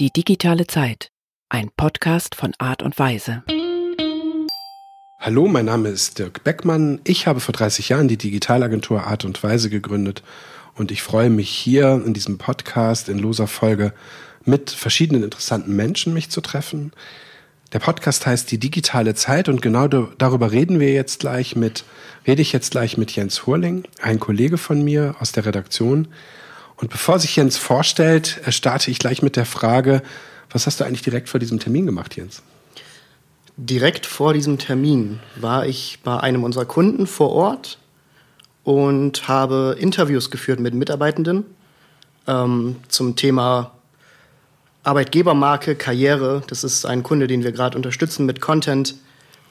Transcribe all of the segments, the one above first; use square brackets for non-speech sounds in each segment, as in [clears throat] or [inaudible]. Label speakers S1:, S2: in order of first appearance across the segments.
S1: Die digitale Zeit. Ein Podcast von Art und Weise.
S2: Hallo, mein Name ist Dirk Beckmann. Ich habe vor 30 Jahren die Digitalagentur Art und Weise gegründet und ich freue mich hier in diesem Podcast in loser Folge mit verschiedenen interessanten Menschen mich zu treffen. Der Podcast heißt Die digitale Zeit und genau darüber reden wir jetzt gleich mit, rede ich jetzt gleich mit Jens Hurling, ein Kollege von mir aus der Redaktion. Und bevor sich Jens vorstellt, äh, starte ich gleich mit der Frage, was hast du eigentlich direkt vor diesem Termin gemacht, Jens?
S3: Direkt vor diesem Termin war ich bei einem unserer Kunden vor Ort und habe Interviews geführt mit Mitarbeitenden ähm, zum Thema Arbeitgebermarke, Karriere. Das ist ein Kunde, den wir gerade unterstützen mit Content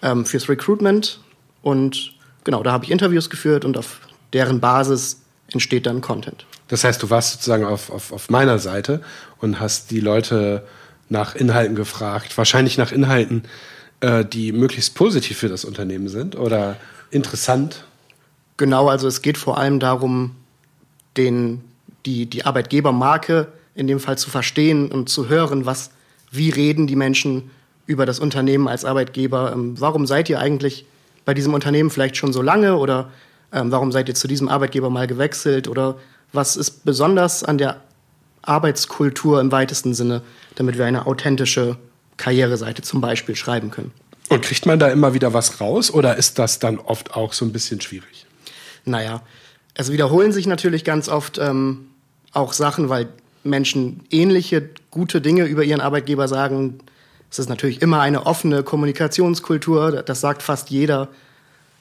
S3: ähm, fürs Recruitment. Und genau, da habe ich Interviews geführt und auf deren Basis entsteht dann Content.
S2: Das heißt, du warst sozusagen auf, auf, auf meiner Seite und hast die Leute nach Inhalten gefragt, wahrscheinlich nach Inhalten, äh, die möglichst positiv für das Unternehmen sind oder interessant.
S3: Genau, also es geht vor allem darum, den, die, die Arbeitgebermarke in dem Fall zu verstehen und zu hören, was, wie reden die Menschen über das Unternehmen als Arbeitgeber. Ähm, warum seid ihr eigentlich bei diesem Unternehmen vielleicht schon so lange oder ähm, warum seid ihr zu diesem Arbeitgeber mal gewechselt oder was ist besonders an der Arbeitskultur im weitesten Sinne, damit wir eine authentische Karriereseite zum Beispiel schreiben können.
S2: Und kriegt man da immer wieder was raus oder ist das dann oft auch so ein bisschen schwierig?
S3: Naja, es wiederholen sich natürlich ganz oft ähm, auch Sachen, weil Menschen ähnliche gute Dinge über ihren Arbeitgeber sagen. Es ist natürlich immer eine offene Kommunikationskultur, das sagt fast jeder.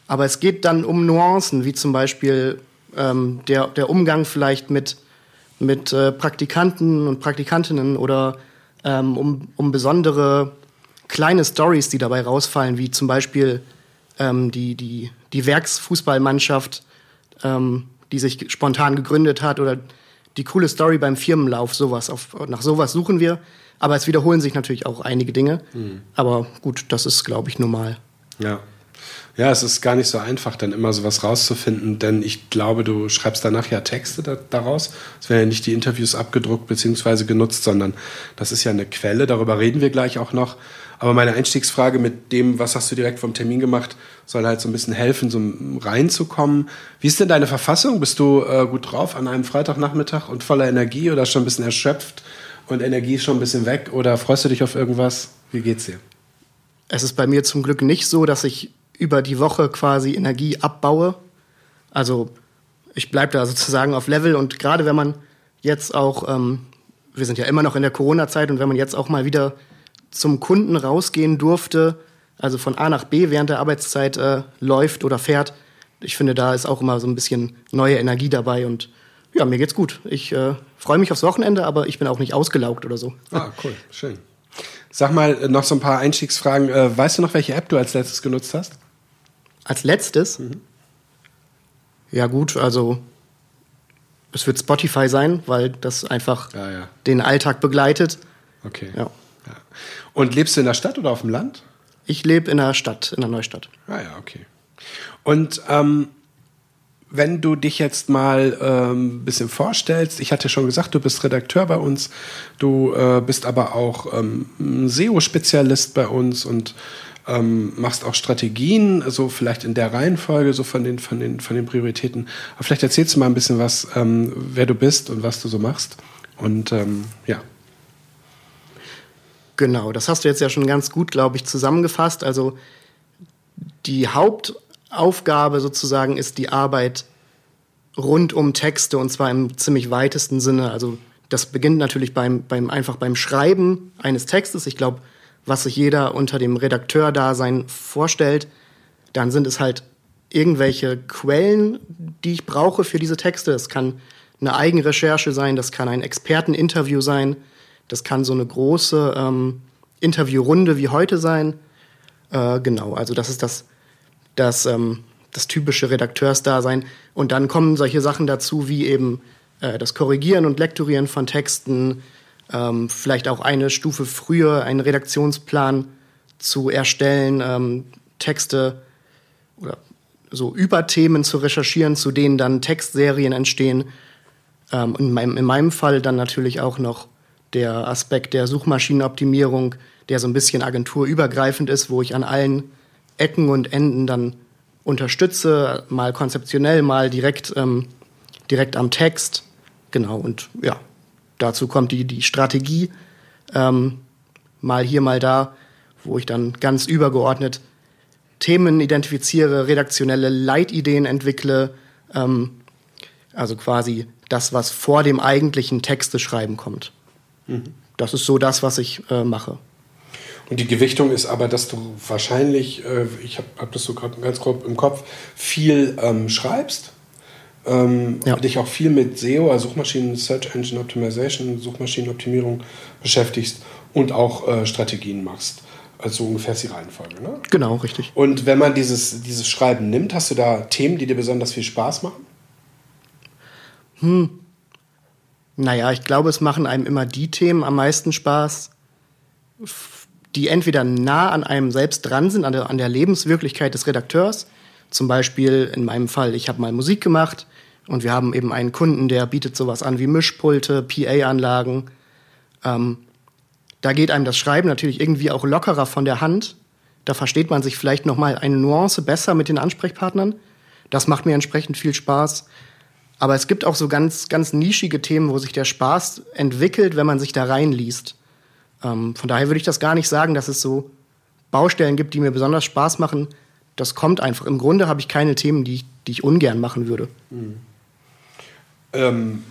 S3: Aber es geht dann um Nuancen, wie zum Beispiel ähm, der, der Umgang vielleicht mit, mit äh, Praktikanten und Praktikantinnen oder ähm, um, um besondere kleine Stories, die dabei rausfallen, wie zum Beispiel ähm, die, die, die Werksfußballmannschaft, ähm, die sich spontan gegründet hat oder die coole Story beim Firmenlauf, sowas. Auf, nach sowas suchen wir. Aber es wiederholen sich natürlich auch einige Dinge. Mhm. Aber gut, das ist, glaube ich, normal.
S2: Ja. Ja, es ist gar nicht so einfach, dann immer sowas rauszufinden, denn ich glaube, du schreibst danach ja Texte da, daraus. Es werden ja nicht die Interviews abgedruckt bzw. genutzt, sondern das ist ja eine Quelle, darüber reden wir gleich auch noch. Aber meine Einstiegsfrage mit dem, was hast du direkt vom Termin gemacht, soll halt so ein bisschen helfen, so reinzukommen. Wie ist denn deine Verfassung? Bist du äh, gut drauf an einem Freitagnachmittag und voller Energie oder schon ein bisschen erschöpft und Energie ist schon ein bisschen weg oder freust du dich auf irgendwas? Wie geht's dir?
S3: Es ist bei mir zum Glück nicht so, dass ich über die Woche quasi Energie abbaue. Also ich bleibe da sozusagen auf Level und gerade wenn man jetzt auch, ähm, wir sind ja immer noch in der Corona-Zeit und wenn man jetzt auch mal wieder zum Kunden rausgehen durfte, also von A nach B während der Arbeitszeit äh, läuft oder fährt, ich finde, da ist auch immer so ein bisschen neue Energie dabei und ja, mir geht's gut. Ich äh, freue mich aufs Wochenende, aber ich bin auch nicht ausgelaugt oder so.
S2: Ah, cool, schön. Sag mal äh, noch so ein paar Einstiegsfragen. Äh, weißt du noch, welche App du als letztes genutzt hast?
S3: Als letztes? Mhm. Ja, gut, also es wird Spotify sein, weil das einfach ja, ja. den Alltag begleitet.
S2: Okay. Ja. Und lebst du in der Stadt oder auf dem Land?
S3: Ich lebe in der Stadt, in der Neustadt.
S2: Ah ja, okay. Und ähm, wenn du dich jetzt mal ein ähm, bisschen vorstellst, ich hatte schon gesagt, du bist Redakteur bei uns, du äh, bist aber auch ähm, SEO-Spezialist bei uns und ähm, machst auch Strategien, so vielleicht in der Reihenfolge, so von den, von den, von den Prioritäten. Aber vielleicht erzählst du mal ein bisschen was, ähm, wer du bist und was du so machst. Und ähm, ja.
S3: Genau, das hast du jetzt ja schon ganz gut, glaube ich, zusammengefasst. Also die Hauptaufgabe sozusagen ist die Arbeit rund um Texte und zwar im ziemlich weitesten Sinne. Also das beginnt natürlich beim, beim einfach beim Schreiben eines Textes. Ich glaube, was sich jeder unter dem Redakteurdasein vorstellt, dann sind es halt irgendwelche Quellen, die ich brauche für diese Texte. Das kann eine Eigenrecherche sein, das kann ein Experteninterview sein, das kann so eine große ähm, Interviewrunde wie heute sein. Äh, genau, also das ist das, das, ähm, das typische Redakteursdasein. Und dann kommen solche Sachen dazu wie eben äh, das Korrigieren und Lektorieren von Texten, ähm, vielleicht auch eine Stufe früher einen Redaktionsplan zu erstellen, ähm, Texte oder so Überthemen zu recherchieren, zu denen dann Textserien entstehen. Ähm, in, meinem, in meinem Fall dann natürlich auch noch der Aspekt der Suchmaschinenoptimierung, der so ein bisschen agenturübergreifend ist, wo ich an allen Ecken und Enden dann unterstütze, mal konzeptionell, mal direkt, ähm, direkt am Text. Genau, und ja, dazu kommt die, die Strategie, ähm, mal hier, mal da, wo ich dann ganz übergeordnet Themen identifiziere, redaktionelle Leitideen entwickle, ähm, also quasi das, was vor dem eigentlichen Texteschreiben kommt. Mhm. Das ist so das, was ich äh, mache.
S2: Und die Gewichtung ist aber, dass du wahrscheinlich, äh, ich habe hab das so gerade ganz grob im Kopf, viel ähm, schreibst, ähm, ja. dich auch viel mit SEO, also Suchmaschinen, Search Engine Optimization, Suchmaschinenoptimierung beschäftigst und auch äh, Strategien machst. Also ungefähr ist die Reihenfolge, ne?
S3: Genau, richtig.
S2: Und wenn man dieses, dieses Schreiben nimmt, hast du da Themen, die dir besonders viel Spaß machen?
S3: Hm. Naja, ich glaube, es machen einem immer die Themen am meisten Spaß, die entweder nah an einem selbst dran sind, an der, an der Lebenswirklichkeit des Redakteurs. Zum Beispiel in meinem Fall, ich habe mal Musik gemacht und wir haben eben einen Kunden, der bietet sowas an wie Mischpulte, PA-Anlagen. Ähm, da geht einem das Schreiben natürlich irgendwie auch lockerer von der Hand. Da versteht man sich vielleicht noch mal eine Nuance besser mit den Ansprechpartnern. Das macht mir entsprechend viel Spaß. Aber es gibt auch so ganz, ganz nischige Themen, wo sich der Spaß entwickelt, wenn man sich da reinliest. Ähm, von daher würde ich das gar nicht sagen, dass es so Baustellen gibt, die mir besonders Spaß machen. Das kommt einfach. Im Grunde habe ich keine Themen, die ich, die ich ungern machen würde. Mhm.
S2: Ähm,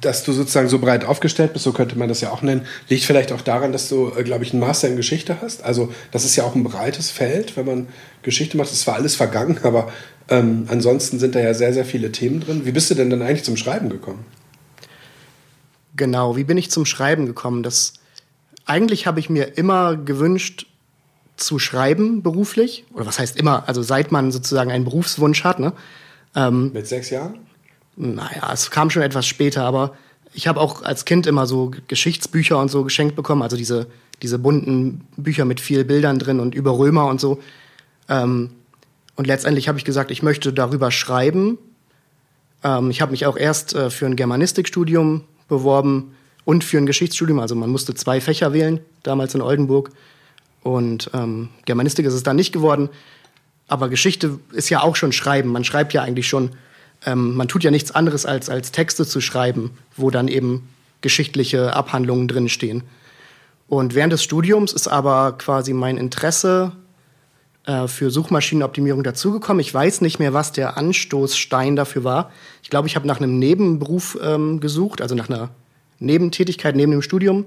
S2: dass du sozusagen so breit aufgestellt bist, so könnte man das ja auch nennen, liegt vielleicht auch daran, dass du, äh, glaube ich, einen Master in Geschichte hast. Also das ist ja auch ein breites Feld, wenn man Geschichte macht. Das ist zwar alles vergangen, [laughs] aber ähm, ansonsten sind da ja sehr, sehr viele Themen drin. Wie bist du denn dann eigentlich zum Schreiben gekommen?
S3: Genau, wie bin ich zum Schreiben gekommen? Das, eigentlich habe ich mir immer gewünscht, zu schreiben beruflich. Oder was heißt immer? Also seit man sozusagen einen Berufswunsch hat. Ne?
S2: Ähm, Mit sechs Jahren?
S3: Naja, es kam schon etwas später, aber ich habe auch als Kind immer so Geschichtsbücher und so geschenkt bekommen, also diese, diese bunten Bücher mit viel Bildern drin und über Römer und so. Ähm, und letztendlich habe ich gesagt, ich möchte darüber schreiben. Ähm, ich habe mich auch erst äh, für ein Germanistikstudium beworben und für ein Geschichtsstudium. Also man musste zwei Fächer wählen, damals in Oldenburg. Und ähm, Germanistik ist es dann nicht geworden. Aber Geschichte ist ja auch schon Schreiben. Man schreibt ja eigentlich schon ähm, man tut ja nichts anderes als, als Texte zu schreiben, wo dann eben geschichtliche Abhandlungen drinstehen. Und während des Studiums ist aber quasi mein Interesse äh, für Suchmaschinenoptimierung dazugekommen. Ich weiß nicht mehr, was der Anstoßstein dafür war. Ich glaube, ich habe nach einem Nebenberuf ähm, gesucht, also nach einer Nebentätigkeit neben dem Studium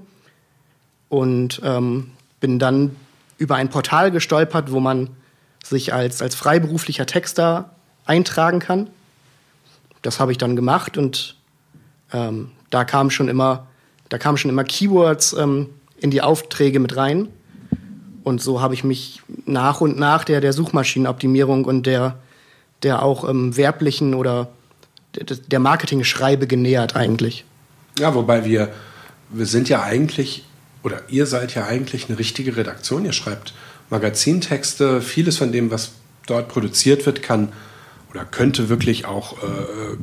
S3: und ähm, bin dann über ein Portal gestolpert, wo man sich als, als freiberuflicher Texter eintragen kann das habe ich dann gemacht und ähm, da kamen schon immer, da kamen schon immer Keywords ähm, in die Aufträge mit rein. Und so habe ich mich nach und nach der, der Suchmaschinenoptimierung und der, der auch ähm, werblichen oder der Marketing-Schreibe genähert eigentlich.
S2: Ja, wobei wir, wir sind ja eigentlich, oder ihr seid ja eigentlich eine richtige Redaktion. Ihr schreibt Magazintexte. Vieles von dem, was dort produziert wird, kann oder könnte wirklich auch äh,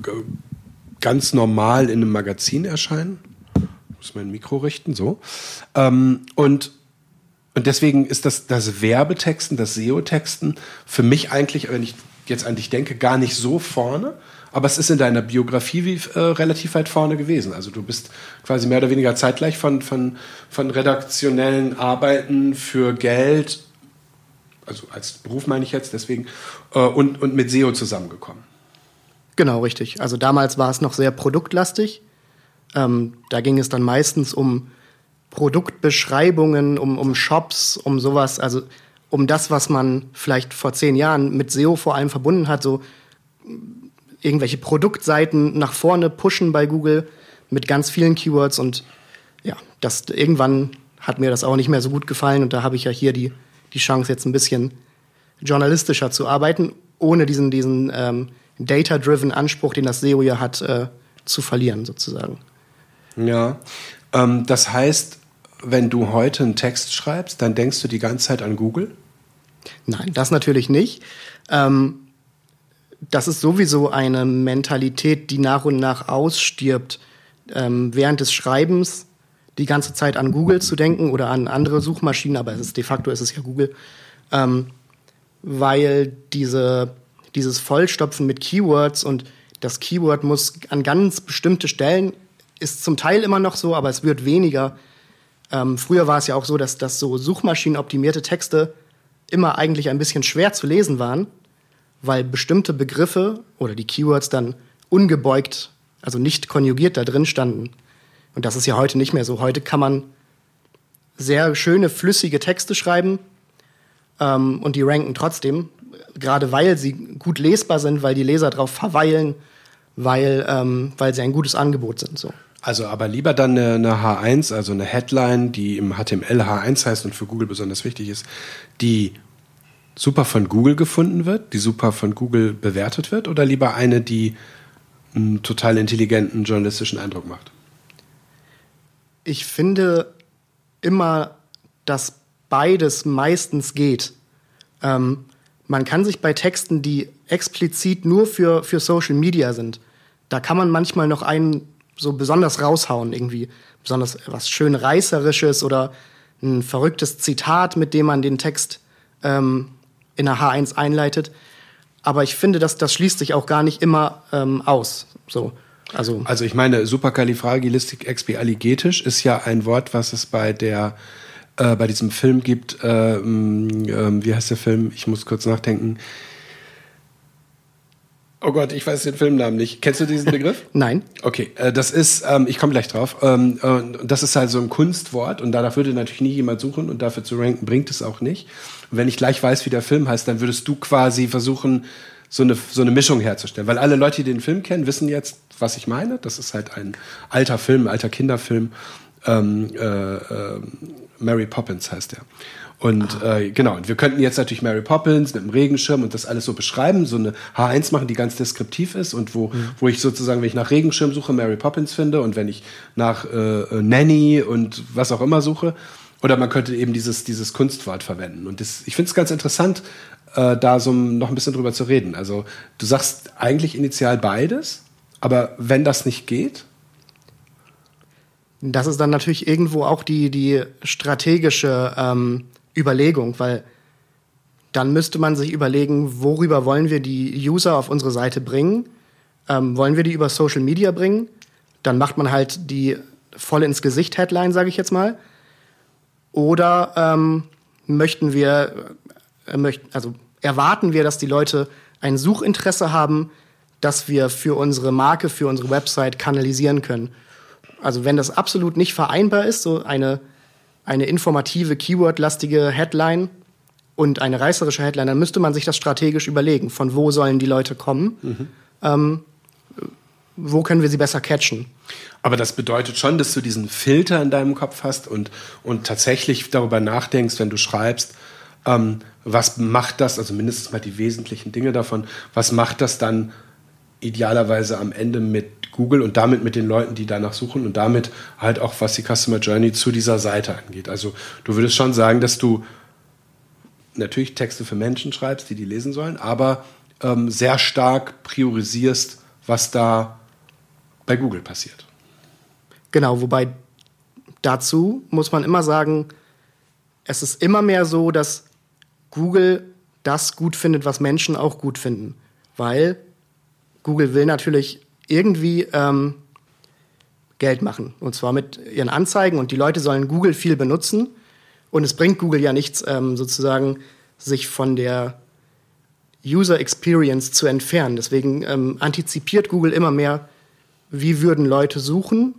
S2: ganz normal in einem Magazin erscheinen. Ich muss mein Mikro richten, so. Ähm, und und deswegen ist das, das Werbetexten, das SEO-Texten für mich eigentlich, wenn ich jetzt an dich denke, gar nicht so vorne. Aber es ist in deiner Biografie wie, äh, relativ weit vorne gewesen. Also du bist quasi mehr oder weniger zeitgleich von, von, von redaktionellen Arbeiten für Geld also als Beruf meine ich jetzt deswegen, äh, und, und mit SEO zusammengekommen.
S3: Genau, richtig. Also damals war es noch sehr produktlastig. Ähm, da ging es dann meistens um Produktbeschreibungen, um, um Shops, um sowas, also um das, was man vielleicht vor zehn Jahren mit SEO vor allem verbunden hat, so irgendwelche Produktseiten nach vorne pushen bei Google mit ganz vielen Keywords und ja, das irgendwann hat mir das auch nicht mehr so gut gefallen und da habe ich ja hier die die Chance, jetzt ein bisschen journalistischer zu arbeiten, ohne diesen, diesen ähm, data-driven Anspruch, den das SEO ja hat, äh, zu verlieren, sozusagen.
S2: Ja, ähm, das heißt, wenn du heute einen Text schreibst, dann denkst du die ganze Zeit an Google?
S3: Nein, das natürlich nicht. Ähm, das ist sowieso eine Mentalität, die nach und nach ausstirbt. Ähm, während des Schreibens die ganze Zeit an Google zu denken oder an andere Suchmaschinen, aber es ist de facto ist es ja Google, ähm, weil diese, dieses Vollstopfen mit Keywords und das Keyword muss an ganz bestimmte Stellen, ist zum Teil immer noch so, aber es wird weniger. Ähm, früher war es ja auch so, dass, dass so suchmaschinenoptimierte Texte immer eigentlich ein bisschen schwer zu lesen waren, weil bestimmte Begriffe oder die Keywords dann ungebeugt, also nicht konjugiert da drin standen. Und das ist ja heute nicht mehr so. Heute kann man sehr schöne, flüssige Texte schreiben ähm, und die ranken trotzdem, gerade weil sie gut lesbar sind, weil die Leser darauf verweilen, weil, ähm, weil sie ein gutes Angebot sind. So.
S2: Also aber lieber dann eine, eine H1, also eine Headline, die im HTML H1 heißt und für Google besonders wichtig ist, die super von Google gefunden wird, die super von Google bewertet wird, oder lieber eine, die einen total intelligenten journalistischen Eindruck macht?
S3: Ich finde immer, dass beides meistens geht. Ähm, man kann sich bei Texten, die explizit nur für, für Social Media sind, da kann man manchmal noch einen so besonders raushauen, irgendwie. Besonders was schön Reißerisches oder ein verrücktes Zitat, mit dem man den Text ähm, in der H1 einleitet. Aber ich finde, dass das schließt sich auch gar nicht immer ähm, aus. So.
S2: Also, also ich meine, Superkalifragilistik-expialigetisch ist ja ein Wort, was es bei der äh, bei diesem Film gibt. Äh, äh, wie heißt der Film? Ich muss kurz nachdenken. Oh Gott, ich weiß den Filmnamen nicht. Kennst du diesen Begriff? [laughs]
S3: Nein.
S2: Okay, äh, das ist, ähm, ich komme gleich drauf. Ähm, äh, das ist halt so ein Kunstwort und danach würde natürlich nie jemand suchen und dafür zu ranken bringt es auch nicht. Und wenn ich gleich weiß, wie der Film heißt, dann würdest du quasi versuchen, so eine, so eine Mischung herzustellen. Weil alle Leute, die den Film kennen, wissen jetzt, was ich meine. Das ist halt ein alter Film, alter Kinderfilm. Ähm, äh, äh, Mary Poppins heißt er. Und ah. äh, genau, und wir könnten jetzt natürlich Mary Poppins mit dem Regenschirm und das alles so beschreiben, so eine H1 machen, die ganz deskriptiv ist und wo, mhm. wo ich sozusagen, wenn ich nach Regenschirm suche, Mary Poppins finde und wenn ich nach äh, äh, Nanny und was auch immer suche. Oder man könnte eben dieses, dieses Kunstwort verwenden. Und das, ich finde es ganz interessant, äh, da so noch ein bisschen drüber zu reden. Also du sagst eigentlich initial beides, aber wenn das nicht geht,
S3: das ist dann natürlich irgendwo auch die, die strategische ähm, Überlegung, weil dann müsste man sich überlegen, worüber wollen wir die User auf unsere Seite bringen? Ähm, wollen wir die über Social Media bringen? Dann macht man halt die voll ins Gesicht Headline, sage ich jetzt mal. Oder ähm, möchten wir, äh, möchten, also erwarten wir, dass die Leute ein Suchinteresse haben, das wir für unsere Marke, für unsere Website kanalisieren können. Also wenn das absolut nicht vereinbar ist, so eine, eine informative, keywordlastige Headline und eine reißerische Headline, dann müsste man sich das strategisch überlegen. Von wo sollen die Leute kommen? Mhm. Ähm, wo können wir sie besser catchen?
S2: Aber das bedeutet schon, dass du diesen Filter in deinem Kopf hast und, und tatsächlich darüber nachdenkst, wenn du schreibst, ähm, was macht das, also mindestens mal die wesentlichen Dinge davon, was macht das dann idealerweise am Ende mit Google und damit mit den Leuten, die danach suchen und damit halt auch, was die Customer Journey zu dieser Seite angeht. Also du würdest schon sagen, dass du natürlich Texte für Menschen schreibst, die die lesen sollen, aber ähm, sehr stark priorisierst, was da bei Google passiert.
S3: Genau, wobei dazu muss man immer sagen, es ist immer mehr so, dass Google das gut findet, was Menschen auch gut finden. Weil Google will natürlich irgendwie ähm, Geld machen. Und zwar mit ihren Anzeigen. Und die Leute sollen Google viel benutzen. Und es bringt Google ja nichts, ähm, sozusagen sich von der User Experience zu entfernen. Deswegen ähm, antizipiert Google immer mehr, wie würden Leute suchen,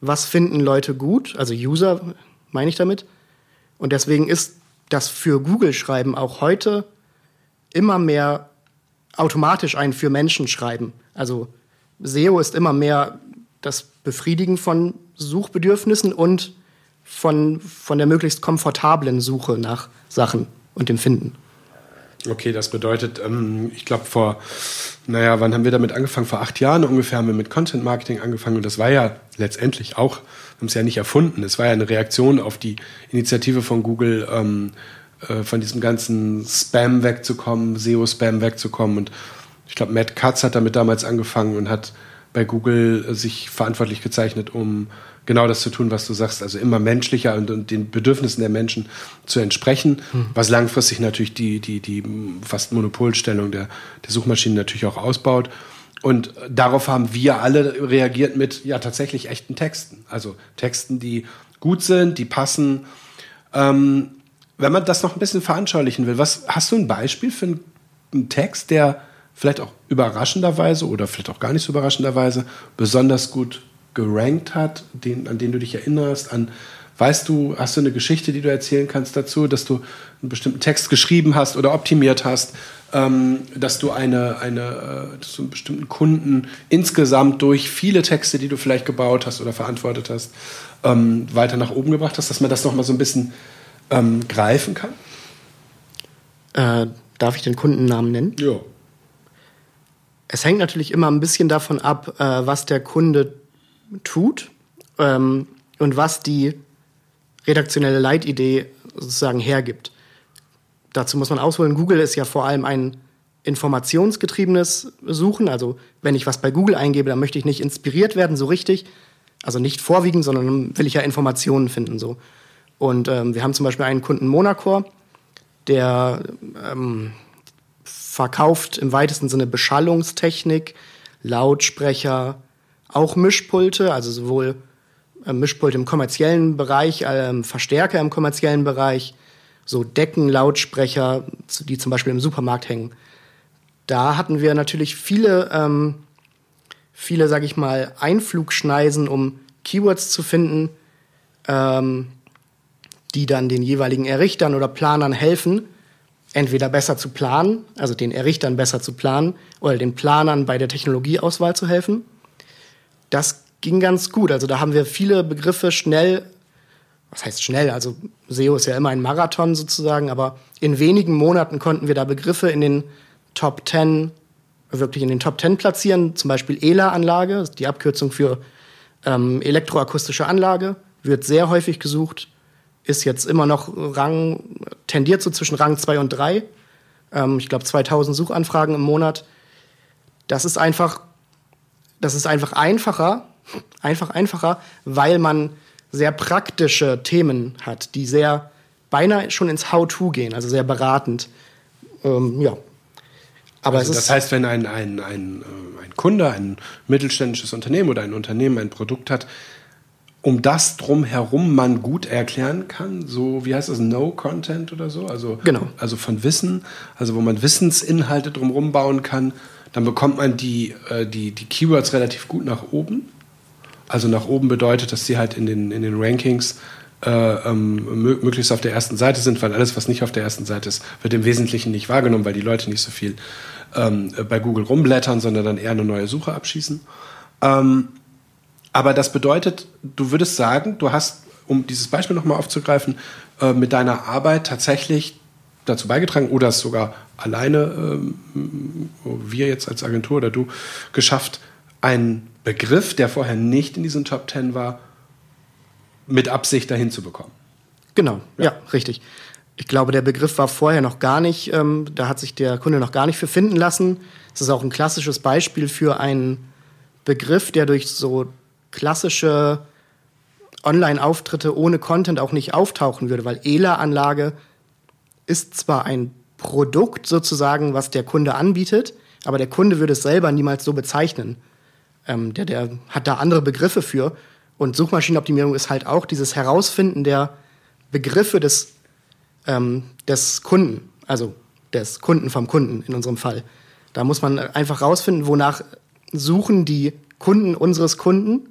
S3: was finden Leute gut, also User meine ich damit. Und deswegen ist das für Google-Schreiben auch heute immer mehr automatisch ein für Menschen schreiben. Also SEO ist immer mehr das Befriedigen von Suchbedürfnissen und von, von der möglichst komfortablen Suche nach Sachen und dem Finden.
S2: Okay, das bedeutet, ähm, ich glaube vor, naja, wann haben wir damit angefangen? Vor acht Jahren ungefähr haben wir mit Content Marketing angefangen und das war ja letztendlich auch, haben es ja nicht erfunden, es war ja eine Reaktion auf die Initiative von Google, ähm, äh, von diesem ganzen Spam wegzukommen, SEO-Spam wegzukommen. Und ich glaube, Matt Katz hat damit damals angefangen und hat bei Google sich verantwortlich gezeichnet, um genau das zu tun, was du sagst, also immer menschlicher und, und den Bedürfnissen der Menschen zu entsprechen, mhm. was langfristig natürlich die, die, die fast Monopolstellung der, der Suchmaschinen natürlich auch ausbaut. Und darauf haben wir alle reagiert mit ja tatsächlich echten Texten. Also Texten, die gut sind, die passen. Ähm, wenn man das noch ein bisschen veranschaulichen will, was hast du ein Beispiel für einen, einen Text, der vielleicht auch überraschenderweise oder vielleicht auch gar nicht so überraschenderweise besonders gut gerankt hat, den, an den du dich erinnerst, an Weißt du, hast du eine Geschichte, die du erzählen kannst dazu, dass du einen bestimmten Text geschrieben hast oder optimiert hast, ähm, dass du eine, eine, äh, dass du einen bestimmten Kunden insgesamt durch viele Texte, die du vielleicht gebaut hast oder verantwortet hast, ähm, weiter nach oben gebracht hast, dass man das nochmal so ein bisschen ähm, greifen kann?
S3: Äh, darf ich den Kundennamen nennen?
S2: Ja.
S3: Es hängt natürlich immer ein bisschen davon ab, äh, was der Kunde tut ähm, und was die redaktionelle Leitidee sozusagen hergibt. Dazu muss man ausholen, Google ist ja vor allem ein informationsgetriebenes Suchen. Also wenn ich was bei Google eingebe, dann möchte ich nicht inspiriert werden, so richtig. Also nicht vorwiegend, sondern will ich ja Informationen finden. so. Und ähm, wir haben zum Beispiel einen Kunden Monacor, der ähm, verkauft im weitesten Sinne Beschallungstechnik, Lautsprecher, auch Mischpulte, also sowohl äh, Mischpulte im kommerziellen Bereich, äh, Verstärker im kommerziellen Bereich, so Decken, Lautsprecher, die zum Beispiel im Supermarkt hängen. Da hatten wir natürlich viele, ähm, viele, sag ich mal, Einflugschneisen, um Keywords zu finden, ähm, die dann den jeweiligen Errichtern oder Planern helfen, entweder besser zu planen, also den Errichtern besser zu planen, oder den Planern bei der Technologieauswahl zu helfen. Das ging ganz gut. Also da haben wir viele Begriffe schnell, was heißt schnell? Also SEO ist ja immer ein Marathon sozusagen, aber in wenigen Monaten konnten wir da Begriffe in den Top 10, wirklich in den Top 10 platzieren. Zum Beispiel ELA-Anlage, die Abkürzung für ähm, elektroakustische Anlage, wird sehr häufig gesucht, ist jetzt immer noch Rang, tendiert so zwischen Rang 2 und 3. Ähm, ich glaube 2000 Suchanfragen im Monat. Das ist einfach das ist einfach einfacher, [laughs] einfach einfacher, weil man sehr praktische Themen hat, die sehr beinahe schon ins How-to gehen, also sehr beratend. Ähm, ja.
S2: Aber also das heißt, wenn ein, ein, ein, äh, ein Kunde, ein mittelständisches Unternehmen oder ein Unternehmen ein Produkt hat, um das drumherum man gut erklären kann, so wie heißt das, No-Content oder so, also,
S3: genau.
S2: also von Wissen, also wo man Wissensinhalte drumherum bauen kann, dann bekommt man die, äh, die, die Keywords relativ gut nach oben. Also nach oben bedeutet, dass sie halt in den, in den Rankings äh, ähm, möglichst auf der ersten Seite sind, weil alles, was nicht auf der ersten Seite ist, wird im Wesentlichen nicht wahrgenommen, weil die Leute nicht so viel ähm, bei Google rumblättern, sondern dann eher eine neue Suche abschießen. Ähm, aber das bedeutet, du würdest sagen, du hast, um dieses Beispiel nochmal aufzugreifen, äh, mit deiner Arbeit tatsächlich dazu beigetragen oder es sogar alleine, ähm, wir jetzt als Agentur oder du, geschafft, einen Begriff, der vorher nicht in diesen Top Ten war, mit Absicht dahin zu bekommen.
S3: Genau, ja, ja richtig. Ich glaube, der Begriff war vorher noch gar nicht, ähm, da hat sich der Kunde noch gar nicht für finden lassen. Es ist auch ein klassisches Beispiel für einen Begriff, der durch so klassische Online-Auftritte ohne Content auch nicht auftauchen würde, weil ELA-Anlage ist zwar ein Produkt sozusagen, was der Kunde anbietet, aber der Kunde würde es selber niemals so bezeichnen. Ähm, der, der hat da andere Begriffe für. Und Suchmaschinenoptimierung ist halt auch dieses Herausfinden der Begriffe des, ähm, des Kunden, also des Kunden vom Kunden in unserem Fall. Da muss man einfach rausfinden, wonach suchen die Kunden unseres Kunden.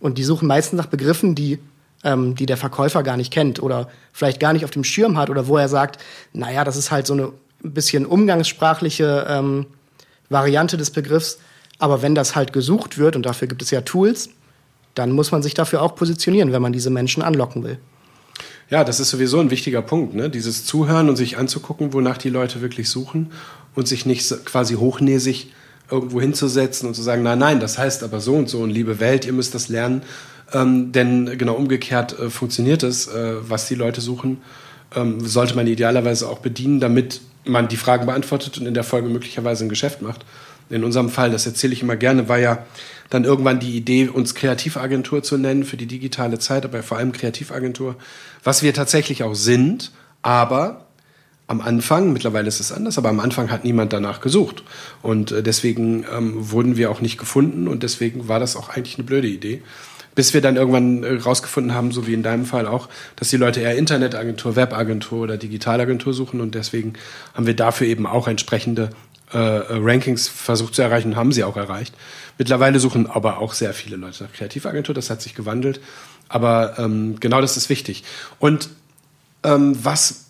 S3: Und die suchen meistens nach Begriffen, die ähm, die der Verkäufer gar nicht kennt oder vielleicht gar nicht auf dem Schirm hat oder wo er sagt, naja, das ist halt so eine bisschen umgangssprachliche ähm, Variante des Begriffs. Aber wenn das halt gesucht wird, und dafür gibt es ja Tools, dann muss man sich dafür auch positionieren, wenn man diese Menschen anlocken will.
S2: Ja, das ist sowieso ein wichtiger Punkt, ne? dieses Zuhören und sich anzugucken, wonach die Leute wirklich suchen und sich nicht quasi hochnäsig irgendwo hinzusetzen und zu sagen, nein, nein, das heißt aber so und so und liebe Welt, ihr müsst das lernen, ähm, denn genau umgekehrt äh, funktioniert es, äh, was die Leute suchen, ähm, sollte man idealerweise auch bedienen, damit man die Fragen beantwortet und in der Folge möglicherweise ein Geschäft macht. In unserem Fall, das erzähle ich immer gerne, war ja dann irgendwann die Idee, uns Kreativagentur zu nennen für die digitale Zeit, aber vor allem Kreativagentur, was wir tatsächlich auch sind, aber am Anfang, mittlerweile ist es anders, aber am Anfang hat niemand danach gesucht. Und äh, deswegen ähm, wurden wir auch nicht gefunden und deswegen war das auch eigentlich eine blöde Idee. Bis wir dann irgendwann äh, rausgefunden haben, so wie in deinem Fall auch, dass die Leute eher Internetagentur, Webagentur oder Digitalagentur suchen und deswegen haben wir dafür eben auch entsprechende äh, Rankings versucht zu erreichen, haben sie auch erreicht. Mittlerweile suchen aber auch sehr viele Leute nach Kreativagentur, das hat sich gewandelt. Aber ähm, genau das ist wichtig. Und ähm, was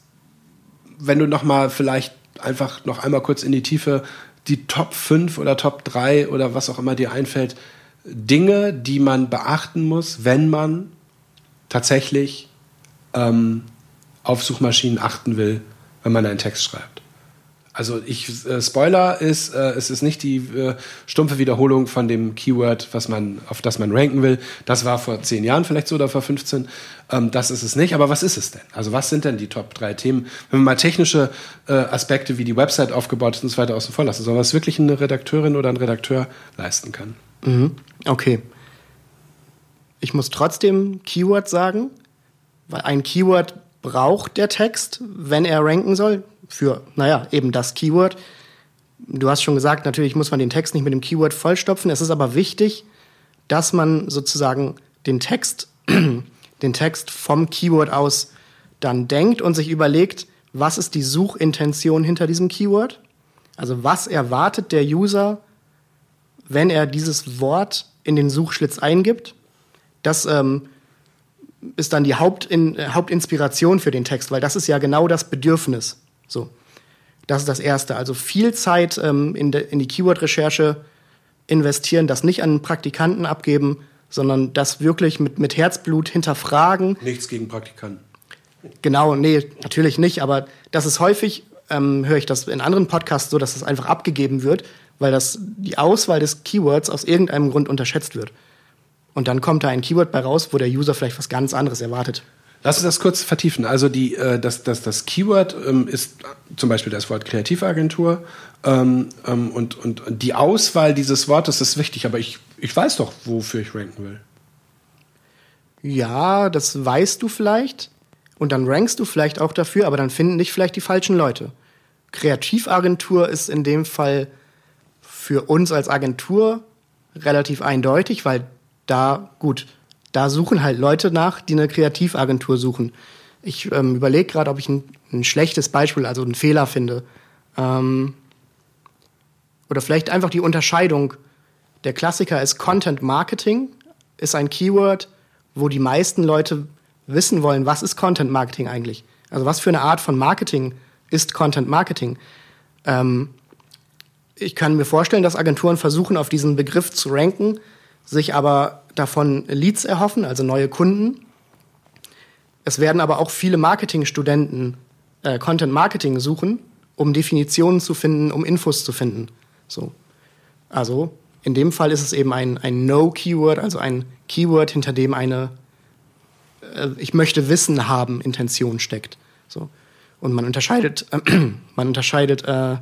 S2: wenn du noch mal vielleicht einfach noch einmal kurz in die Tiefe die Top 5 oder Top 3 oder was auch immer dir einfällt, Dinge, die man beachten muss, wenn man tatsächlich ähm, auf Suchmaschinen achten will, wenn man einen Text schreibt. Also ich äh, Spoiler ist, äh, es ist nicht die äh, stumpfe Wiederholung von dem Keyword, was man, auf das man ranken will. Das war vor zehn Jahren vielleicht so oder vor 15. Ähm, das ist es nicht. Aber was ist es denn? Also was sind denn die Top drei Themen? Wenn wir mal technische äh, Aspekte wie die Website aufgebaut ist und so weiter außen vor lassen, sondern was wirklich eine Redakteurin oder ein Redakteur leisten kann.
S3: Mhm. Okay. Ich muss trotzdem Keyword sagen, weil ein Keyword braucht der Text, wenn er ranken soll für, naja, eben das Keyword. Du hast schon gesagt, natürlich muss man den Text nicht mit dem Keyword vollstopfen. Es ist aber wichtig, dass man sozusagen den Text, [clears throat] den Text vom Keyword aus dann denkt und sich überlegt, was ist die Suchintention hinter diesem Keyword? Also was erwartet der User, wenn er dieses Wort in den Suchschlitz eingibt? Das ähm, ist dann die Hauptin Hauptinspiration für den Text, weil das ist ja genau das Bedürfnis. So. Das ist das Erste. Also viel Zeit ähm, in, in die Keyword-Recherche investieren, das nicht an Praktikanten abgeben, sondern das wirklich mit, mit Herzblut hinterfragen.
S2: Nichts gegen Praktikanten.
S3: Genau, nee, natürlich nicht, aber das ist häufig, ähm, höre ich das in anderen Podcasts so, dass das einfach abgegeben wird, weil das die Auswahl des Keywords aus irgendeinem Grund unterschätzt wird. Und dann kommt da ein Keyword bei raus, wo der User vielleicht was ganz anderes erwartet.
S2: Lass uns das kurz vertiefen. Also die, äh, das, das, das Keyword ähm, ist zum Beispiel das Wort Kreativagentur ähm, ähm, und, und die Auswahl dieses Wortes ist wichtig, aber ich, ich weiß doch, wofür ich ranken will.
S3: Ja, das weißt du vielleicht und dann rankst du vielleicht auch dafür, aber dann finden dich vielleicht die falschen Leute. Kreativagentur ist in dem Fall für uns als Agentur relativ eindeutig, weil da, gut, da suchen halt Leute nach, die eine Kreativagentur suchen. Ich ähm, überlege gerade, ob ich ein, ein, schlechtes Beispiel, also einen Fehler finde. Ähm, oder vielleicht einfach die Unterscheidung. Der Klassiker ist Content Marketing, ist ein Keyword, wo die meisten Leute wissen wollen, was ist Content Marketing eigentlich? Also was für eine Art von Marketing ist Content Marketing? Ähm, ich kann mir vorstellen, dass Agenturen versuchen, auf diesen Begriff zu ranken, sich aber davon Leads erhoffen, also neue Kunden. Es werden aber auch viele Marketingstudenten äh, Content Marketing suchen, um Definitionen zu finden, um Infos zu finden. So. Also in dem Fall ist es eben ein, ein No-Keyword, also ein Keyword, hinter dem eine äh, Ich möchte Wissen haben Intention steckt. So. Und man unterscheidet, äh, [clears throat] man unterscheidet äh,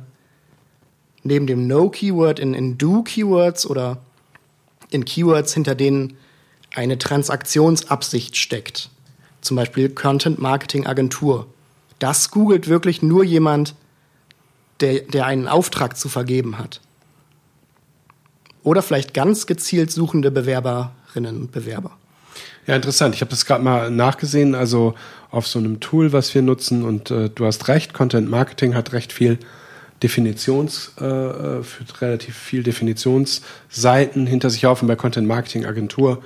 S3: neben dem No-Keyword in, in Do-Keywords oder in Keywords, hinter denen eine Transaktionsabsicht steckt. Zum Beispiel Content Marketing Agentur. Das googelt wirklich nur jemand, der, der einen Auftrag zu vergeben hat. Oder vielleicht ganz gezielt suchende Bewerberinnen und Bewerber.
S2: Ja, interessant. Ich habe das gerade mal nachgesehen, also auf so einem Tool, was wir nutzen. Und äh, du hast recht, Content Marketing hat recht viel Definitions, äh, äh, führt relativ viel Definitionsseiten hinter sich auf und bei Content Marketing Agentur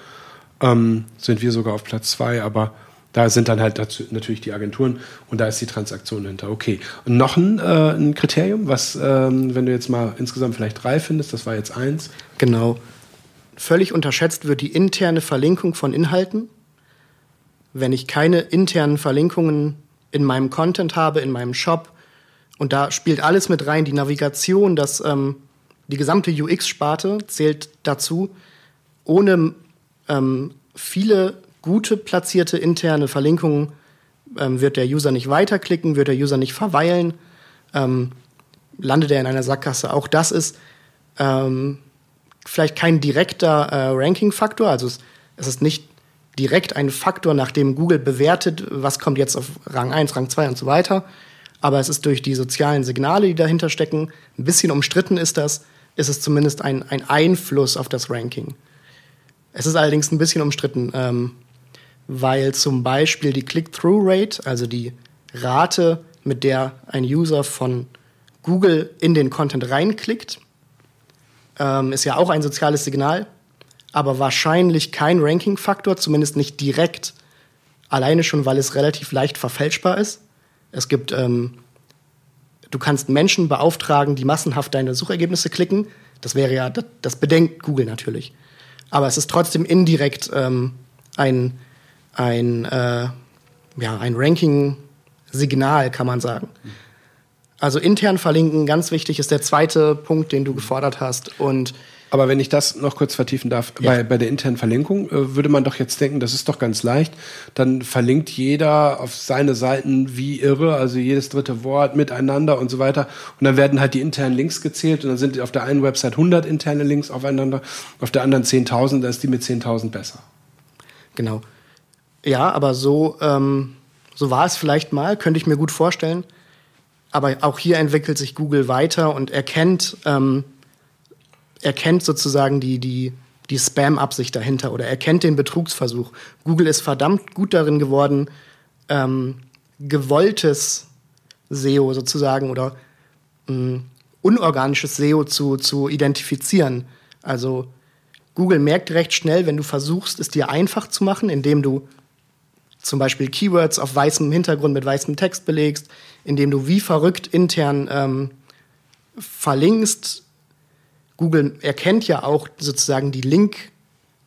S2: ähm, sind wir sogar auf Platz zwei, aber da sind dann halt dazu natürlich die Agenturen und da ist die Transaktion hinter. Okay. Und noch ein, äh, ein Kriterium, was, ähm, wenn du jetzt mal insgesamt vielleicht drei findest, das war jetzt eins.
S3: Genau. Völlig unterschätzt wird die interne Verlinkung von Inhalten. Wenn ich keine internen Verlinkungen in meinem Content habe, in meinem Shop, und da spielt alles mit rein, die Navigation, das, ähm, die gesamte UX-Sparte zählt dazu. Ohne ähm, viele gute platzierte interne Verlinkungen ähm, wird der User nicht weiterklicken, wird der User nicht verweilen, ähm, landet er in einer Sackgasse. Auch das ist ähm, vielleicht kein direkter äh, Ranking-Faktor, also es, es ist nicht direkt ein Faktor, nach dem Google bewertet, was kommt jetzt auf Rang 1, Rang 2 und so weiter. Aber es ist durch die sozialen Signale, die dahinter stecken, ein bisschen umstritten ist das, ist es zumindest ein, ein Einfluss auf das Ranking. Es ist allerdings ein bisschen umstritten, ähm, weil zum Beispiel die Click-Through-Rate, also die Rate, mit der ein User von Google in den Content reinklickt, ähm, ist ja auch ein soziales Signal, aber wahrscheinlich kein Ranking-Faktor, zumindest nicht direkt. Alleine schon, weil es relativ leicht verfälschbar ist. Es gibt, ähm, du kannst Menschen beauftragen, die massenhaft deine Suchergebnisse klicken. Das wäre ja, das, das bedenkt Google natürlich. Aber es ist trotzdem indirekt ähm, ein, ein, äh, ja, ein Ranking-Signal, kann man sagen. Also intern verlinken, ganz wichtig, ist der zweite Punkt, den du gefordert hast. Und
S2: aber wenn ich das noch kurz vertiefen darf, ja. bei, bei der internen Verlinkung äh, würde man doch jetzt denken, das ist doch ganz leicht. Dann verlinkt jeder auf seine Seiten wie irre, also jedes dritte Wort miteinander und so weiter. Und dann werden halt die internen Links gezählt und dann sind auf der einen Website 100 interne Links aufeinander, auf der anderen 10.000, da ist die mit 10.000 besser.
S3: Genau. Ja, aber so, ähm, so war es vielleicht mal, könnte ich mir gut vorstellen. Aber auch hier entwickelt sich Google weiter und erkennt, ähm, erkennt sozusagen die, die, die Spam-Absicht dahinter oder erkennt den Betrugsversuch. Google ist verdammt gut darin geworden, ähm, gewolltes SEO sozusagen oder mh, mm, unorganisches SEO zu, zu identifizieren. Also Google merkt recht schnell, wenn du versuchst, es dir einfach zu machen, indem du zum Beispiel Keywords auf weißem Hintergrund mit weißem Text belegst, indem du wie verrückt intern ähm, verlinkst, Google erkennt ja auch sozusagen die Link,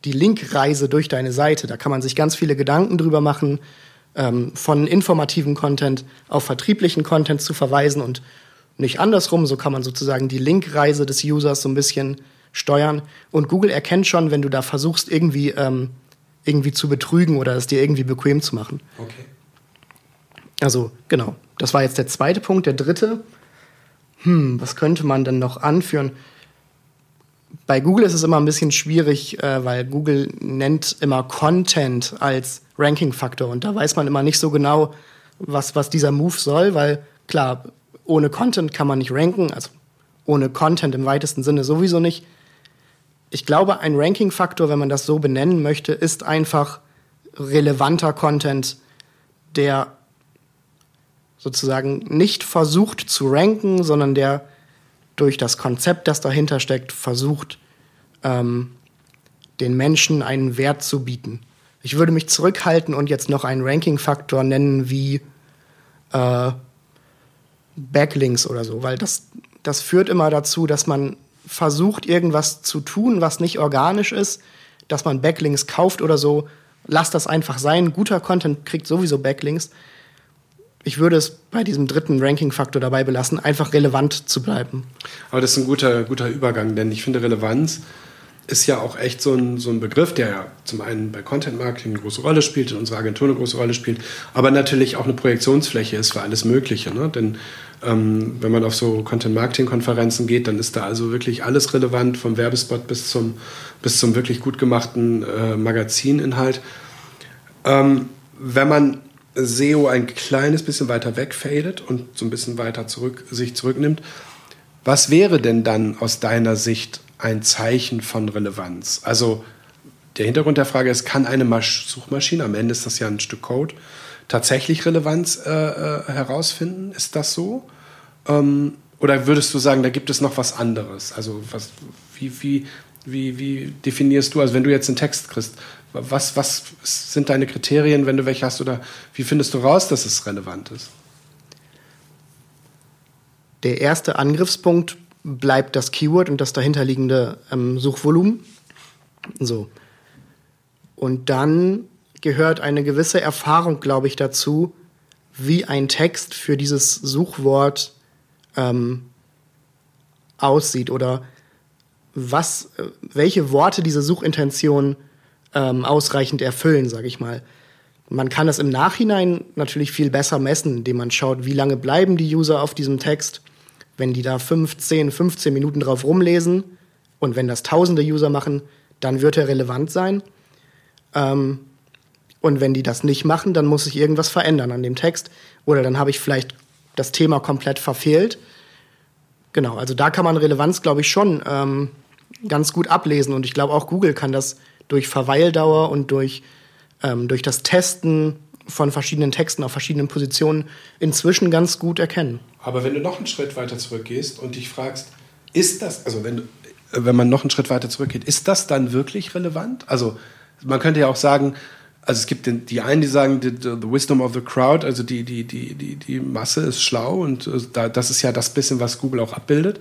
S3: die Linkreise durch deine Seite. Da kann man sich ganz viele Gedanken drüber machen, ähm, von informativen Content auf vertrieblichen Content zu verweisen und nicht andersrum. So kann man sozusagen die Linkreise des Users so ein bisschen steuern. Und Google erkennt schon, wenn du da versuchst, irgendwie, ähm, irgendwie zu betrügen oder es dir irgendwie bequem zu machen.
S2: Okay.
S3: Also, genau. Das war jetzt der zweite Punkt. Der dritte, hm, was könnte man denn noch anführen? Bei Google ist es immer ein bisschen schwierig, äh, weil Google nennt immer Content als Ranking-Faktor und da weiß man immer nicht so genau, was, was dieser Move soll, weil klar, ohne Content kann man nicht ranken, also ohne Content im weitesten Sinne sowieso nicht. Ich glaube, ein Ranking-Faktor, wenn man das so benennen möchte, ist einfach relevanter Content, der sozusagen nicht versucht zu ranken, sondern der durch das Konzept, das dahinter steckt, versucht, ähm, den Menschen einen Wert zu bieten. Ich würde mich zurückhalten und jetzt noch einen Ranking-Faktor nennen wie äh, Backlinks oder so, weil das, das führt immer dazu, dass man versucht, irgendwas zu tun, was nicht organisch ist, dass man Backlinks kauft oder so. Lass das einfach sein. Guter Content kriegt sowieso Backlinks ich würde es bei diesem dritten Ranking-Faktor dabei belassen, einfach relevant zu bleiben.
S2: Aber das ist ein guter, guter Übergang, denn ich finde, Relevanz ist ja auch echt so ein, so ein Begriff, der ja zum einen bei Content Marketing eine große Rolle spielt, in unserer Agentur eine große Rolle spielt, aber natürlich auch eine Projektionsfläche ist für alles Mögliche. Ne? Denn ähm, wenn man auf so Content Marketing Konferenzen geht, dann ist da also wirklich alles relevant, vom Werbespot bis zum, bis zum wirklich gut gemachten äh, Magazininhalt. Ähm, wenn man SEO ein kleines bisschen weiter wegfadet und so ein bisschen weiter zurück, sich zurücknimmt. Was wäre denn dann aus deiner Sicht ein Zeichen von Relevanz? Also der Hintergrund der Frage ist, kann eine Masch Suchmaschine, am Ende ist das ja ein Stück Code, tatsächlich Relevanz äh, äh, herausfinden? Ist das so? Ähm, oder würdest du sagen, da gibt es noch was anderes? Also was, wie, wie, wie, wie definierst du, also wenn du jetzt einen Text kriegst, was, was sind deine Kriterien, wenn du welche hast? Oder wie findest du raus, dass es relevant ist?
S3: Der erste Angriffspunkt bleibt das Keyword und das dahinterliegende ähm, Suchvolumen. So. Und dann gehört eine gewisse Erfahrung, glaube ich, dazu, wie ein Text für dieses Suchwort ähm, aussieht oder was, äh, welche Worte diese Suchintention ähm, ausreichend erfüllen, sage ich mal. Man kann das im Nachhinein natürlich viel besser messen, indem man schaut, wie lange bleiben die User auf diesem Text. Wenn die da 15, 15 Minuten drauf rumlesen, Und wenn das tausende User machen, dann wird er relevant sein. Ähm, und wenn die das nicht machen, dann muss sich irgendwas verändern an dem Text. Oder dann habe ich vielleicht das Thema komplett verfehlt. Genau, also da kann man Relevanz, glaube ich, schon ähm, ganz gut ablesen. Und ich glaube auch Google kann das durch Verweildauer und durch, ähm, durch das Testen von verschiedenen Texten auf verschiedenen Positionen inzwischen ganz gut erkennen.
S2: Aber wenn du noch einen Schritt weiter zurückgehst und dich fragst, ist das, also wenn, wenn man noch einen Schritt weiter zurückgeht, ist das dann wirklich relevant? Also man könnte ja auch sagen, also es gibt den, die einen, die sagen, the, the, wisdom of the crowd, also die, die, die, die, die Masse ist schlau und äh, da, das ist ja das bisschen, was Google auch abbildet.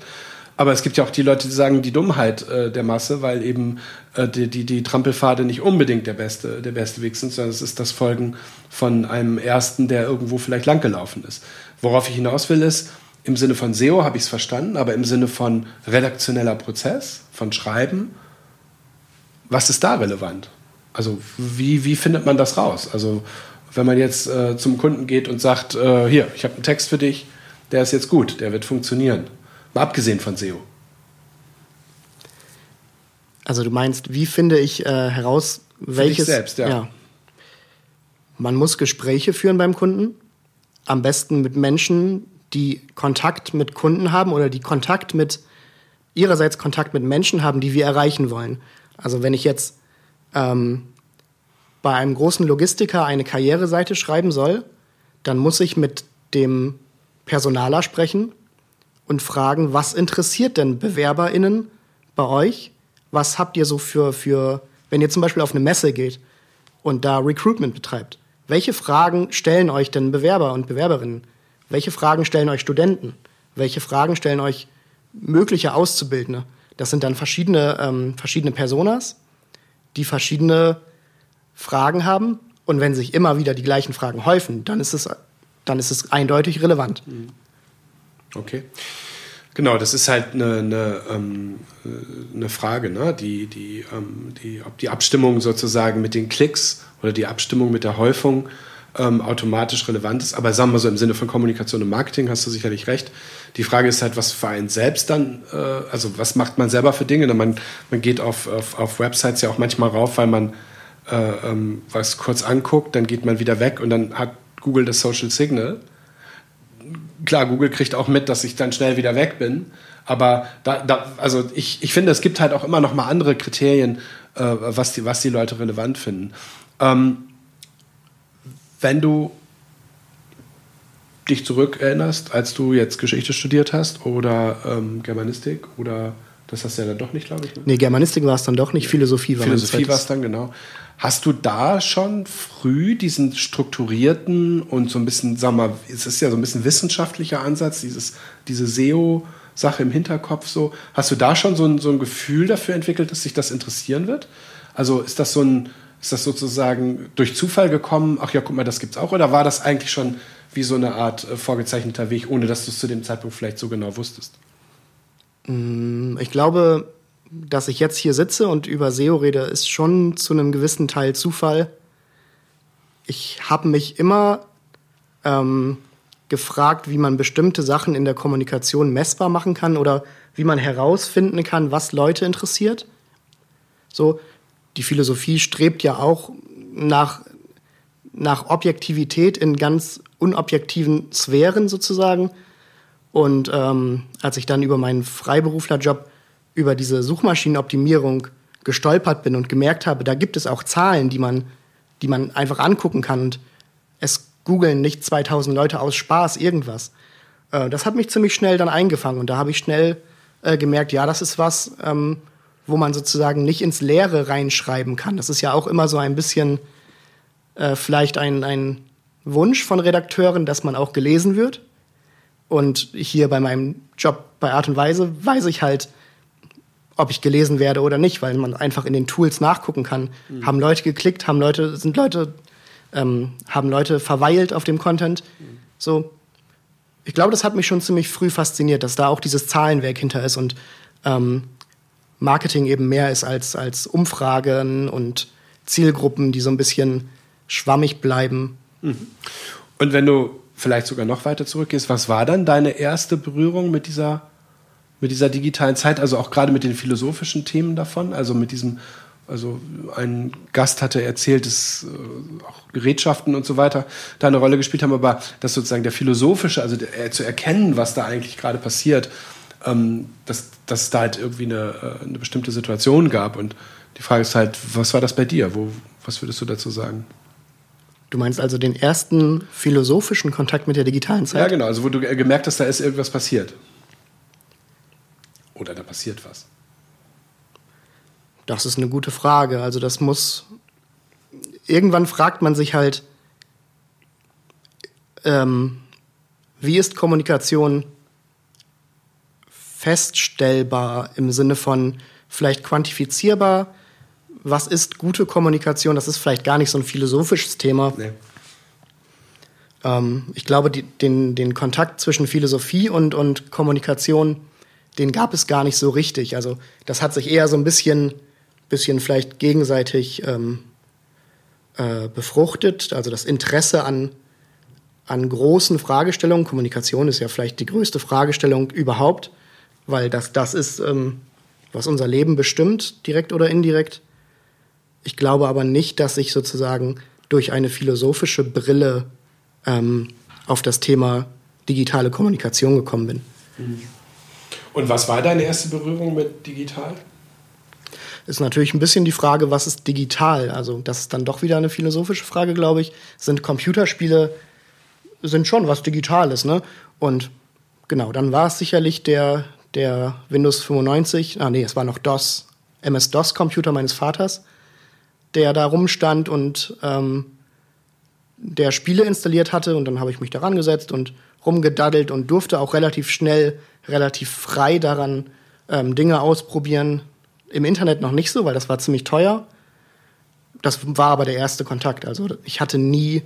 S2: Aber es gibt ja auch die Leute, die sagen, die Dummheit äh, der Masse, weil eben äh, die, die, die Trampelpfade nicht unbedingt der beste, der beste Weg sind, sondern es ist das Folgen von einem Ersten, der irgendwo vielleicht langgelaufen ist. Worauf ich hinaus will, ist, im Sinne von SEO habe ich es verstanden, aber im Sinne von redaktioneller Prozess, von Schreiben, was ist da relevant? Also wie, wie findet man das raus? Also wenn man jetzt äh, zum Kunden geht und sagt, äh, hier, ich habe einen Text für dich, der ist jetzt gut, der wird funktionieren. Mal abgesehen von SEO.
S3: Also du meinst, wie finde ich äh, heraus, welches...
S2: Für dich selbst, ja. ja.
S3: Man muss Gespräche führen beim Kunden. Am besten mit Menschen, die Kontakt mit Kunden haben oder die Kontakt mit ihrerseits Kontakt mit Menschen haben, die wir erreichen wollen. Also wenn ich jetzt ähm, bei einem großen Logistiker eine Karriereseite schreiben soll, dann muss ich mit dem Personaler sprechen und fragen, was interessiert denn BewerberInnen bei euch? Was habt ihr so für, für, wenn ihr zum Beispiel auf eine Messe geht und da Recruitment betreibt? Welche Fragen stellen euch denn Bewerber und Bewerberinnen? Welche Fragen stellen euch Studenten? Welche Fragen stellen euch mögliche Auszubildende? Das sind dann verschiedene, ähm, verschiedene Personas, die verschiedene Fragen haben. Und wenn sich immer wieder die gleichen Fragen häufen, dann ist es, dann ist es eindeutig relevant. Mhm.
S2: Okay. Genau, das ist halt eine, eine, ähm, eine Frage, ne? die, die, ähm, die, ob die Abstimmung sozusagen mit den Klicks oder die Abstimmung mit der Häufung ähm, automatisch relevant ist. Aber sagen wir so im Sinne von Kommunikation und Marketing hast du sicherlich recht. Die Frage ist halt, was für einen selbst dann, äh, also was macht man selber für Dinge? Man, man geht auf, auf, auf Websites ja auch manchmal rauf, weil man äh, ähm, was kurz anguckt, dann geht man wieder weg und dann hat Google das Social Signal klar, Google kriegt auch mit, dass ich dann schnell wieder weg bin. Aber da, da, also ich, ich finde, es gibt halt auch immer noch mal andere Kriterien, äh, was, die, was die Leute relevant finden. Ähm, wenn du dich zurückerinnerst, als du jetzt Geschichte studiert hast oder ähm, Germanistik oder das hast du ja dann doch nicht, glaube ich.
S3: Ne? Nee, Germanistik war es dann doch nicht, Philosophie war
S2: Philosophie war es dann, genau. Hast du da schon früh diesen strukturierten und so ein bisschen, sag mal, es ist ja so ein bisschen wissenschaftlicher Ansatz, dieses, diese SEO-Sache im Hinterkopf so. Hast du da schon so ein, so ein Gefühl dafür entwickelt, dass sich das interessieren wird? Also ist das so ein, ist das sozusagen durch Zufall gekommen, ach ja, guck mal, das gibt's auch, oder war das eigentlich schon wie so eine Art äh, vorgezeichneter Weg, ohne dass du es zu dem Zeitpunkt vielleicht so genau wusstest?
S3: Mm, ich glaube, dass ich jetzt hier sitze und über SEO rede, ist schon zu einem gewissen Teil Zufall. Ich habe mich immer ähm, gefragt, wie man bestimmte Sachen in der Kommunikation messbar machen kann oder wie man herausfinden kann, was Leute interessiert. So, die Philosophie strebt ja auch nach, nach Objektivität in ganz unobjektiven Sphären sozusagen. Und ähm, als ich dann über meinen Freiberuflerjob über diese Suchmaschinenoptimierung gestolpert bin und gemerkt habe, da gibt es auch Zahlen, die man, die man einfach angucken kann und es googeln nicht 2000 Leute aus Spaß irgendwas. Äh, das hat mich ziemlich schnell dann eingefangen und da habe ich schnell äh, gemerkt, ja, das ist was, ähm, wo man sozusagen nicht ins Leere reinschreiben kann. Das ist ja auch immer so ein bisschen äh, vielleicht ein, ein Wunsch von Redakteuren, dass man auch gelesen wird. Und hier bei meinem Job bei Art und Weise weiß ich halt, ob ich gelesen werde oder nicht, weil man einfach in den Tools nachgucken kann. Mhm. Haben Leute geklickt, haben Leute, sind Leute, ähm, haben Leute verweilt auf dem Content. Mhm. So, ich glaube, das hat mich schon ziemlich früh fasziniert, dass da auch dieses Zahlenwerk hinter ist und ähm, Marketing eben mehr ist als, als Umfragen und Zielgruppen, die so ein bisschen schwammig bleiben.
S2: Mhm. Und wenn du vielleicht sogar noch weiter zurückgehst, was war dann deine erste Berührung mit dieser mit dieser digitalen Zeit, also auch gerade mit den philosophischen Themen davon, also mit diesem, also ein Gast hatte erzählt, dass äh, auch Gerätschaften und so weiter da eine Rolle gespielt haben, aber dass sozusagen der philosophische, also der, äh, zu erkennen, was da eigentlich gerade passiert, ähm, dass, dass es da halt irgendwie eine, äh, eine bestimmte Situation gab. Und die Frage ist halt, was war das bei dir? Wo, was würdest du dazu sagen?
S3: Du meinst also den ersten philosophischen Kontakt mit der digitalen Zeit?
S2: Ja, genau. Also wo du gemerkt hast, da ist irgendwas passiert. Oder da passiert was.
S3: Das ist eine gute Frage. Also das muss. Irgendwann fragt man sich halt, ähm, wie ist Kommunikation feststellbar im Sinne von vielleicht quantifizierbar? Was ist gute Kommunikation? Das ist vielleicht gar nicht so ein philosophisches Thema. Nee. Ähm, ich glaube, die, den, den Kontakt zwischen Philosophie und, und Kommunikation den gab es gar nicht so richtig. Also das hat sich eher so ein bisschen, bisschen vielleicht gegenseitig ähm, äh, befruchtet. Also das Interesse an, an großen Fragestellungen. Kommunikation ist ja vielleicht die größte Fragestellung überhaupt, weil das das ist, ähm, was unser Leben bestimmt, direkt oder indirekt. Ich glaube aber nicht, dass ich sozusagen durch eine philosophische Brille ähm, auf das Thema digitale Kommunikation gekommen bin. Mhm.
S2: Und was war deine erste Berührung mit digital?
S3: Ist natürlich ein bisschen die Frage, was ist digital? Also, das ist dann doch wieder eine philosophische Frage, glaube ich. Sind Computerspiele sind schon was Digitales, ne? Und genau, dann war es sicherlich der, der Windows 95, ah nee, es war noch DOS, MS-DOS-Computer meines Vaters, der da rumstand und ähm, der Spiele installiert hatte. Und dann habe ich mich daran gesetzt und rumgedaddelt und durfte auch relativ schnell relativ frei daran ähm, Dinge ausprobieren. Im Internet noch nicht so, weil das war ziemlich teuer. Das war aber der erste Kontakt. Also ich hatte nie,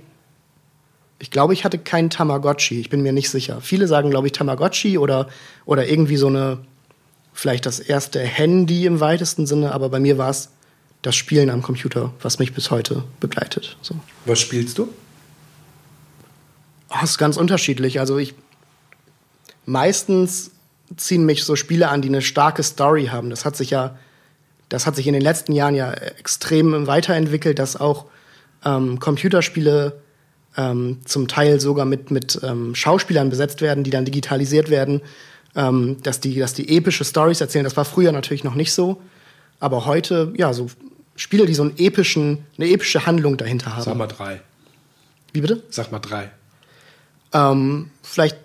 S3: ich glaube, ich hatte keinen Tamagotchi. Ich bin mir nicht sicher. Viele sagen, glaube ich, Tamagotchi oder, oder irgendwie so eine, vielleicht das erste Handy im weitesten Sinne. Aber bei mir war es das Spielen am Computer, was mich bis heute begleitet. So.
S2: Was spielst du?
S3: Oh, ist ganz unterschiedlich. Also ich meistens ziehen mich so Spiele an, die eine starke Story haben. Das hat sich ja, das hat sich in den letzten Jahren ja extrem weiterentwickelt, dass auch ähm, Computerspiele ähm, zum Teil sogar mit, mit ähm, Schauspielern besetzt werden, die dann digitalisiert werden, ähm, dass, die, dass die epische Stories erzählen. Das war früher natürlich noch nicht so. Aber heute, ja, so Spiele, die so einen epischen, eine epische Handlung dahinter haben.
S2: Sag mal drei.
S3: Wie bitte?
S2: Sag mal drei.
S3: Ähm, vielleicht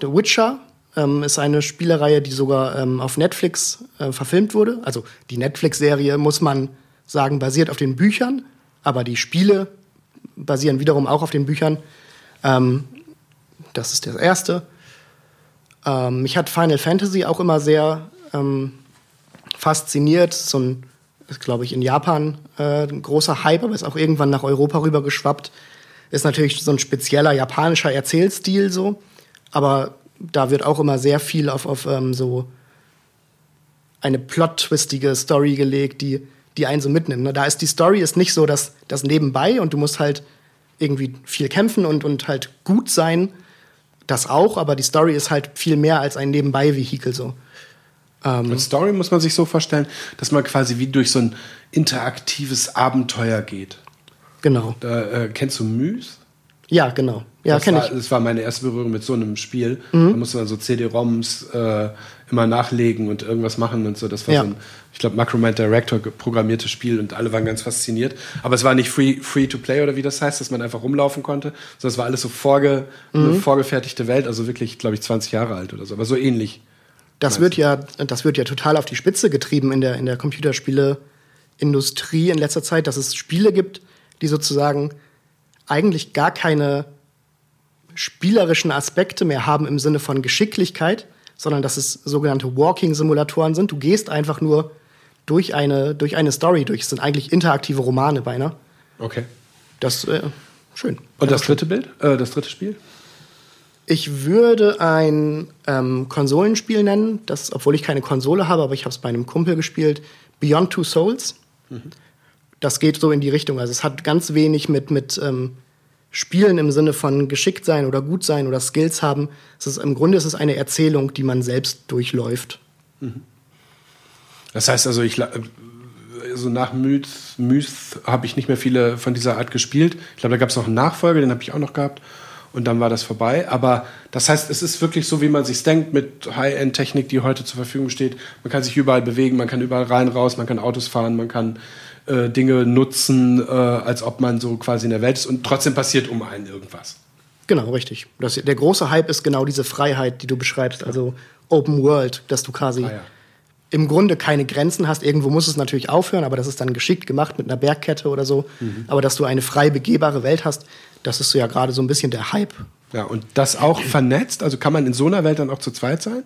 S3: The Witcher ähm, ist eine Spielereihe, die sogar ähm, auf Netflix äh, verfilmt wurde. Also die Netflix-Serie, muss man sagen, basiert auf den Büchern, aber die Spiele basieren wiederum auch auf den Büchern. Ähm, das ist das erste. Ähm, mich hat Final Fantasy auch immer sehr ähm, fasziniert. So ein, ist, glaube ich, in Japan äh, ein großer Hype, aber ist auch irgendwann nach Europa rüber geschwappt. Ist natürlich so ein spezieller japanischer Erzählstil so. Aber da wird auch immer sehr viel auf, auf ähm, so eine plot-twistige Story gelegt, die, die einen so mitnimmt. Ne? Da ist die Story ist nicht so das, das Nebenbei und du musst halt irgendwie viel kämpfen und, und halt gut sein. Das auch, aber die Story ist halt viel mehr als ein Nebenbei-Vehikel so.
S2: Ähm, Story muss man sich so vorstellen, dass man quasi wie durch so ein interaktives Abenteuer geht.
S3: Genau.
S2: Da, äh, kennst du Müs?
S3: Ja, genau. Ja,
S2: kenne
S3: ich.
S2: Das war meine erste Berührung mit so einem Spiel. Mhm. Da musste man so CD-ROMs äh, immer nachlegen und irgendwas machen und so. Das war ja. so ein, ich glaube, Macromind Director programmiertes Spiel und alle waren ganz fasziniert. Aber es war nicht free, free to play oder wie das heißt, dass man einfach rumlaufen konnte, sondern es war alles so vorge, mhm. vorgefertigte Welt, also wirklich, glaube ich, 20 Jahre alt oder so, aber so ähnlich.
S3: Das wird ja, das wird ja total auf die Spitze getrieben in der, in der Computerspieleindustrie in letzter Zeit, dass es Spiele gibt, die sozusagen eigentlich gar keine spielerischen Aspekte mehr haben im Sinne von Geschicklichkeit, sondern dass es sogenannte Walking-Simulatoren sind. Du gehst einfach nur durch eine, durch eine Story durch. Es sind eigentlich interaktive Romane beinahe.
S2: Okay.
S3: Das äh, schön.
S2: Und das dritte Bild? Äh, das dritte Spiel?
S3: Ich würde ein ähm, Konsolenspiel nennen, das, obwohl ich keine Konsole habe, aber ich habe es bei einem Kumpel gespielt. Beyond Two Souls. Mhm. Das geht so in die Richtung. Also es hat ganz wenig mit, mit ähm, Spielen im Sinne von geschickt sein oder gut sein oder Skills haben. Es ist, Im Grunde ist es eine Erzählung, die man selbst durchläuft.
S2: Das heißt also, ich so nach Myth, Myth habe ich nicht mehr viele von dieser Art gespielt. Ich glaube, da gab es noch einen Nachfolger, den habe ich auch noch gehabt. Und dann war das vorbei. Aber das heißt, es ist wirklich so, wie man sich denkt, mit High-End-Technik, die heute zur Verfügung steht. Man kann sich überall bewegen, man kann überall rein, raus, man kann Autos fahren, man kann äh, Dinge nutzen, äh, als ob man so quasi in der Welt ist. Und trotzdem passiert um einen irgendwas.
S3: Genau, richtig. Das, der große Hype ist genau diese Freiheit, die du beschreibst. Also Open World, dass du quasi ah, ja im Grunde keine Grenzen hast. Irgendwo muss es natürlich aufhören, aber das ist dann geschickt gemacht mit einer Bergkette oder so. Mhm. Aber dass du eine frei begehbare Welt hast, das ist so ja gerade so ein bisschen der Hype.
S2: Ja, und das auch vernetzt? Also kann man in so einer Welt dann auch zu zweit sein?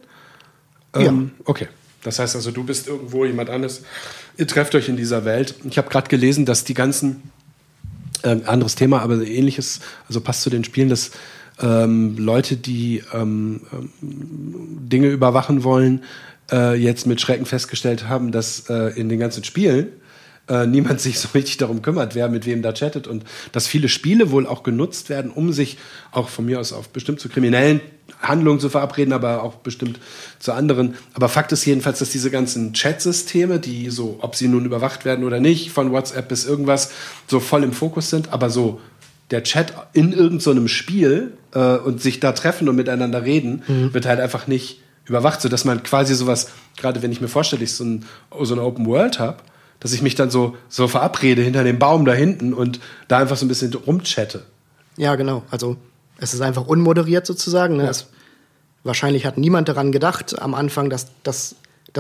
S2: Ähm, ja. Okay. Das heißt also, du bist irgendwo, jemand anderes, ihr trefft euch in dieser Welt. Ich habe gerade gelesen, dass die ganzen, äh, anderes Thema, aber ähnliches, also passt zu den Spielen, dass ähm, Leute, die ähm, ähm Dinge überwachen wollen, äh, jetzt mit Schrecken festgestellt haben, dass äh, in den ganzen Spielen äh, niemand [laughs] sich so richtig darum kümmert, wer mit wem da chattet und dass viele Spiele wohl auch genutzt werden, um sich auch von mir aus auf bestimmt zu kriminellen Handlungen zu verabreden, aber auch bestimmt zu anderen. Aber Fakt ist jedenfalls, dass diese ganzen Chat-Systeme, die so, ob sie nun überwacht werden oder nicht, von WhatsApp bis irgendwas, so voll im Fokus sind, aber so der Chat in irgendeinem so Spiel äh, und sich da treffen und miteinander reden, mhm. wird halt einfach nicht überwacht, so dass man quasi sowas, gerade wenn ich mir vorstelle, ich so, ein, so eine Open World habe, dass ich mich dann so, so verabrede hinter dem Baum da hinten und da einfach so ein bisschen rumchatte.
S3: Ja, genau. Also es ist einfach unmoderiert sozusagen. Ne? Ja. Es, wahrscheinlich hat niemand daran gedacht am Anfang, dass das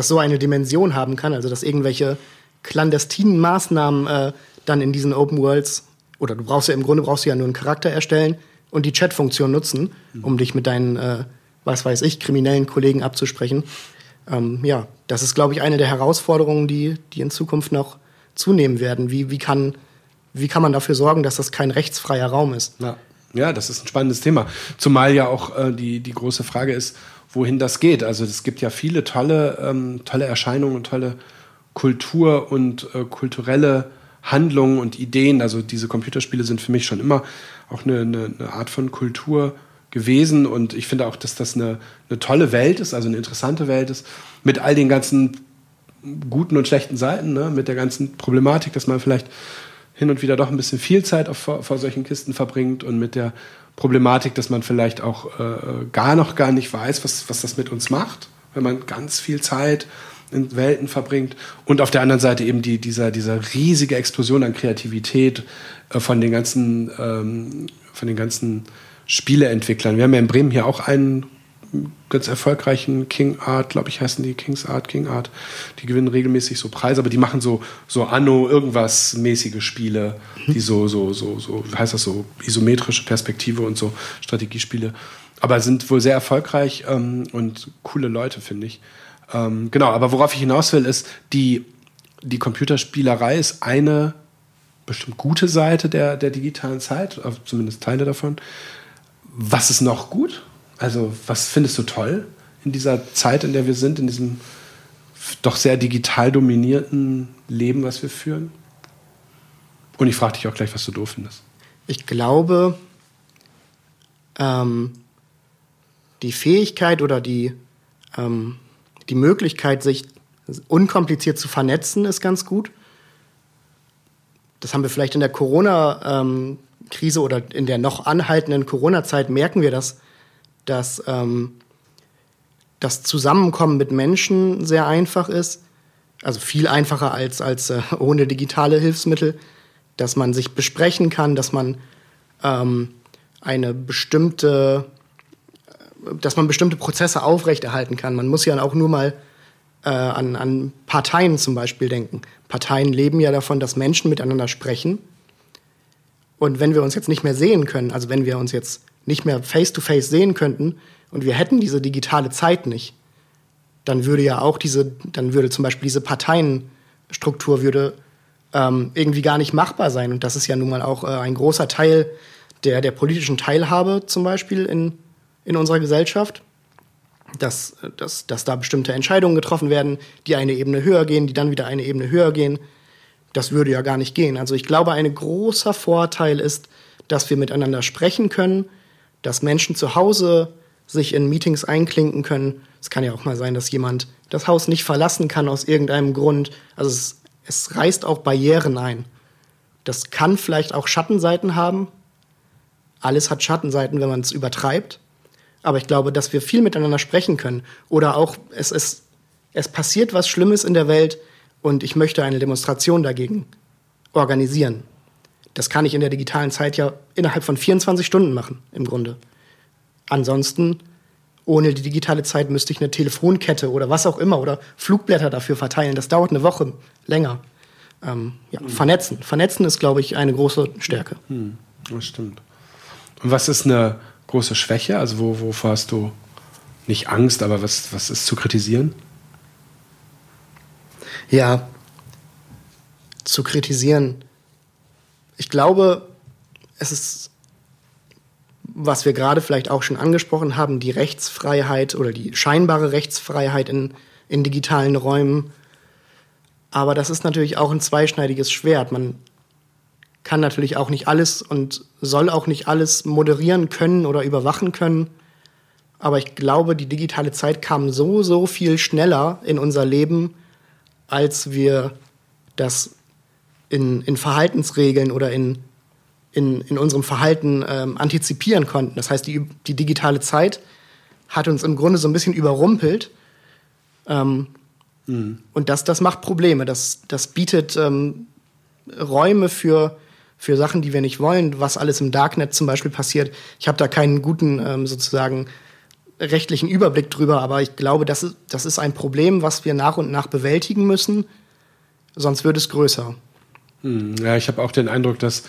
S3: so eine Dimension haben kann, also dass irgendwelche clandestinen Maßnahmen äh, dann in diesen Open Worlds oder du brauchst ja im Grunde brauchst du ja nur einen Charakter erstellen und die Chat-Funktion nutzen, um mhm. dich mit deinen äh, was weiß ich, kriminellen Kollegen abzusprechen. Ähm, ja, das ist, glaube ich, eine der Herausforderungen, die, die in Zukunft noch zunehmen werden. Wie, wie, kann, wie kann man dafür sorgen, dass das kein rechtsfreier Raum ist?
S2: Ja, ja das ist ein spannendes Thema. Zumal ja auch äh, die, die große Frage ist, wohin das geht. Also es gibt ja viele tolle, ähm, tolle Erscheinungen und tolle Kultur und äh, kulturelle Handlungen und Ideen. Also diese Computerspiele sind für mich schon immer auch eine, eine, eine Art von Kultur gewesen und ich finde auch, dass das eine, eine tolle Welt ist, also eine interessante Welt ist, mit all den ganzen guten und schlechten Seiten, ne? mit der ganzen Problematik, dass man vielleicht hin und wieder doch ein bisschen viel Zeit auf, vor, solchen Kisten verbringt und mit der Problematik, dass man vielleicht auch äh, gar noch gar nicht weiß, was, was das mit uns macht, wenn man ganz viel Zeit in Welten verbringt. Und auf der anderen Seite eben die, dieser, dieser riesige Explosion an Kreativität äh, von den ganzen, ähm, von den ganzen Spieleentwicklern. Wir haben ja in Bremen hier auch einen ganz erfolgreichen King Art, glaube ich, heißen die Kings Art, King Art. Die gewinnen regelmäßig so Preise, aber die machen so, so Anno irgendwas mäßige Spiele, die so, so, so, so, wie heißt das so, isometrische Perspektive und so Strategiespiele. Aber sind wohl sehr erfolgreich ähm, und coole Leute, finde ich. Ähm, genau, aber worauf ich hinaus will, ist, die, die Computerspielerei ist eine bestimmt gute Seite der, der digitalen Zeit, zumindest Teile davon was ist noch gut? Also, was findest du toll in dieser Zeit, in der wir sind, in diesem doch sehr digital dominierten Leben, was wir führen? Und ich frage dich auch gleich, was du doof findest.
S3: Ich glaube, ähm, die Fähigkeit oder die, ähm, die Möglichkeit, sich unkompliziert zu vernetzen, ist ganz gut. Das haben wir vielleicht in der Corona ähm, Krise oder in der noch anhaltenden Corona-Zeit merken wir das, dass ähm, das Zusammenkommen mit Menschen sehr einfach ist. Also viel einfacher als, als äh, ohne digitale Hilfsmittel, dass man sich besprechen kann, dass man ähm, eine bestimmte, dass man bestimmte Prozesse aufrechterhalten kann. Man muss ja auch nur mal äh, an, an Parteien zum Beispiel denken. Parteien leben ja davon, dass Menschen miteinander sprechen und wenn wir uns jetzt nicht mehr sehen können, also wenn wir uns jetzt nicht mehr face-to-face -face sehen könnten und wir hätten diese digitale Zeit nicht, dann würde ja auch diese, dann würde zum Beispiel diese Parteienstruktur würde ähm, irgendwie gar nicht machbar sein. Und das ist ja nun mal auch äh, ein großer Teil der, der politischen Teilhabe zum Beispiel in, in unserer Gesellschaft. Dass, dass, dass da bestimmte Entscheidungen getroffen werden, die eine Ebene höher gehen, die dann wieder eine Ebene höher gehen das würde ja gar nicht gehen. Also ich glaube, ein großer Vorteil ist, dass wir miteinander sprechen können, dass Menschen zu Hause sich in Meetings einklinken können. Es kann ja auch mal sein, dass jemand das Haus nicht verlassen kann aus irgendeinem Grund. Also es, es reißt auch Barrieren ein. Das kann vielleicht auch Schattenseiten haben. Alles hat Schattenseiten, wenn man es übertreibt. Aber ich glaube, dass wir viel miteinander sprechen können. Oder auch, es, es, es passiert was Schlimmes in der Welt und ich möchte eine Demonstration dagegen organisieren. Das kann ich in der digitalen Zeit ja innerhalb von 24 Stunden machen, im Grunde. Ansonsten, ohne die digitale Zeit müsste ich eine Telefonkette oder was auch immer oder Flugblätter dafür verteilen. Das dauert eine Woche länger. Ähm, ja, mhm. Vernetzen. Vernetzen ist, glaube ich, eine große Stärke.
S2: Mhm. Das stimmt. Und was ist eine große Schwäche? Also wo, wovor hast du nicht Angst, aber was, was ist zu kritisieren?
S3: Ja, zu kritisieren. Ich glaube, es ist, was wir gerade vielleicht auch schon angesprochen haben, die Rechtsfreiheit oder die scheinbare Rechtsfreiheit in, in digitalen Räumen. Aber das ist natürlich auch ein zweischneidiges Schwert. Man kann natürlich auch nicht alles und soll auch nicht alles moderieren können oder überwachen können. Aber ich glaube, die digitale Zeit kam so, so viel schneller in unser Leben, als wir das in, in Verhaltensregeln oder in, in, in unserem Verhalten ähm, antizipieren konnten. Das heißt, die, die digitale Zeit hat uns im Grunde so ein bisschen überrumpelt. Ähm, mhm. Und das, das macht Probleme. Das, das bietet ähm, Räume für, für Sachen, die wir nicht wollen, was alles im Darknet zum Beispiel passiert. Ich habe da keinen guten ähm, sozusagen rechtlichen Überblick drüber, aber ich glaube, das ist, das ist ein Problem, was wir nach und nach bewältigen müssen, sonst wird es größer.
S2: Hm, ja, ich habe auch den Eindruck, dass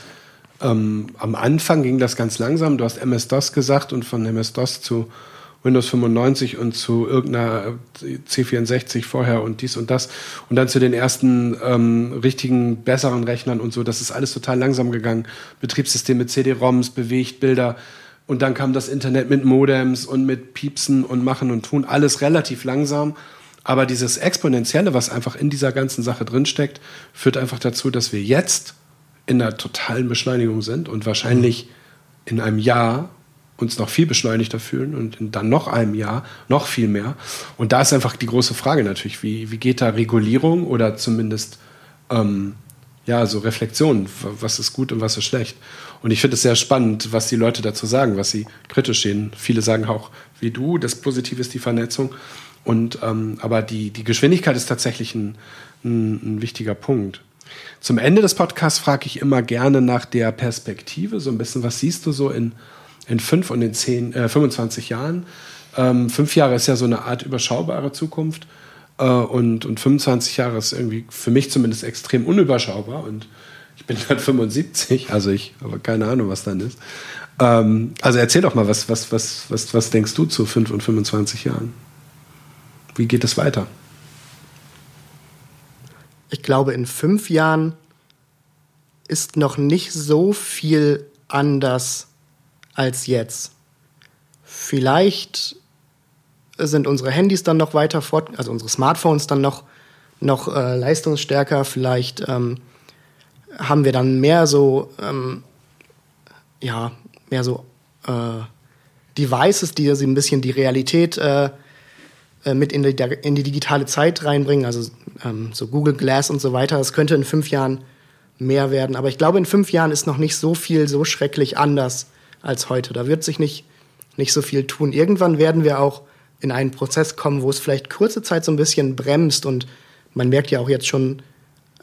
S2: ähm, am Anfang ging das ganz langsam. Du hast MS-DOS gesagt und von MS-DOS zu Windows 95 und zu irgendeiner C64 vorher und dies und das und dann zu den ersten ähm, richtigen, besseren Rechnern und so. Das ist alles total langsam gegangen. Betriebssysteme, CD-ROMs, bewegt Bilder. Und dann kam das Internet mit Modems und mit Piepsen und Machen und Tun. Alles relativ langsam. Aber dieses Exponentielle, was einfach in dieser ganzen Sache drinsteckt, führt einfach dazu, dass wir jetzt in einer totalen Beschleunigung sind und wahrscheinlich in einem Jahr uns noch viel beschleunigter fühlen und in dann noch einem Jahr noch viel mehr. Und da ist einfach die große Frage natürlich, wie, wie geht da Regulierung oder zumindest ähm, ja, so Reflexion, was ist gut und was ist schlecht. Und ich finde es sehr spannend, was die Leute dazu sagen, was sie kritisch sehen. Viele sagen auch, wie du, das Positive ist die Vernetzung. Und, ähm, aber die, die Geschwindigkeit ist tatsächlich ein, ein, ein wichtiger Punkt. Zum Ende des Podcasts frage ich immer gerne nach der Perspektive, so ein bisschen, was siehst du so in, in fünf und in zehn, äh, 25 Jahren? Ähm, fünf Jahre ist ja so eine Art überschaubare Zukunft äh, und, und 25 Jahre ist irgendwie für mich zumindest extrem unüberschaubar und bin gerade 75, also ich habe keine Ahnung, was dann ist. Ähm, also erzähl doch mal, was, was, was, was, was denkst du zu 5 und 25 Jahren? Wie geht es weiter?
S3: Ich glaube, in fünf Jahren ist noch nicht so viel anders als jetzt. Vielleicht sind unsere Handys dann noch weiter fort, also unsere Smartphones dann noch, noch äh, leistungsstärker. Vielleicht ähm, haben wir dann mehr so, ähm, ja, mehr so äh, Devices, die ein bisschen die Realität äh, äh, mit in die, in die, digitale Zeit reinbringen, also ähm, so Google Glass und so weiter. Das könnte in fünf Jahren mehr werden. Aber ich glaube, in fünf Jahren ist noch nicht so viel so schrecklich anders als heute. Da wird sich nicht, nicht so viel tun. Irgendwann werden wir auch in einen Prozess kommen, wo es vielleicht kurze Zeit so ein bisschen bremst und man merkt ja auch jetzt schon,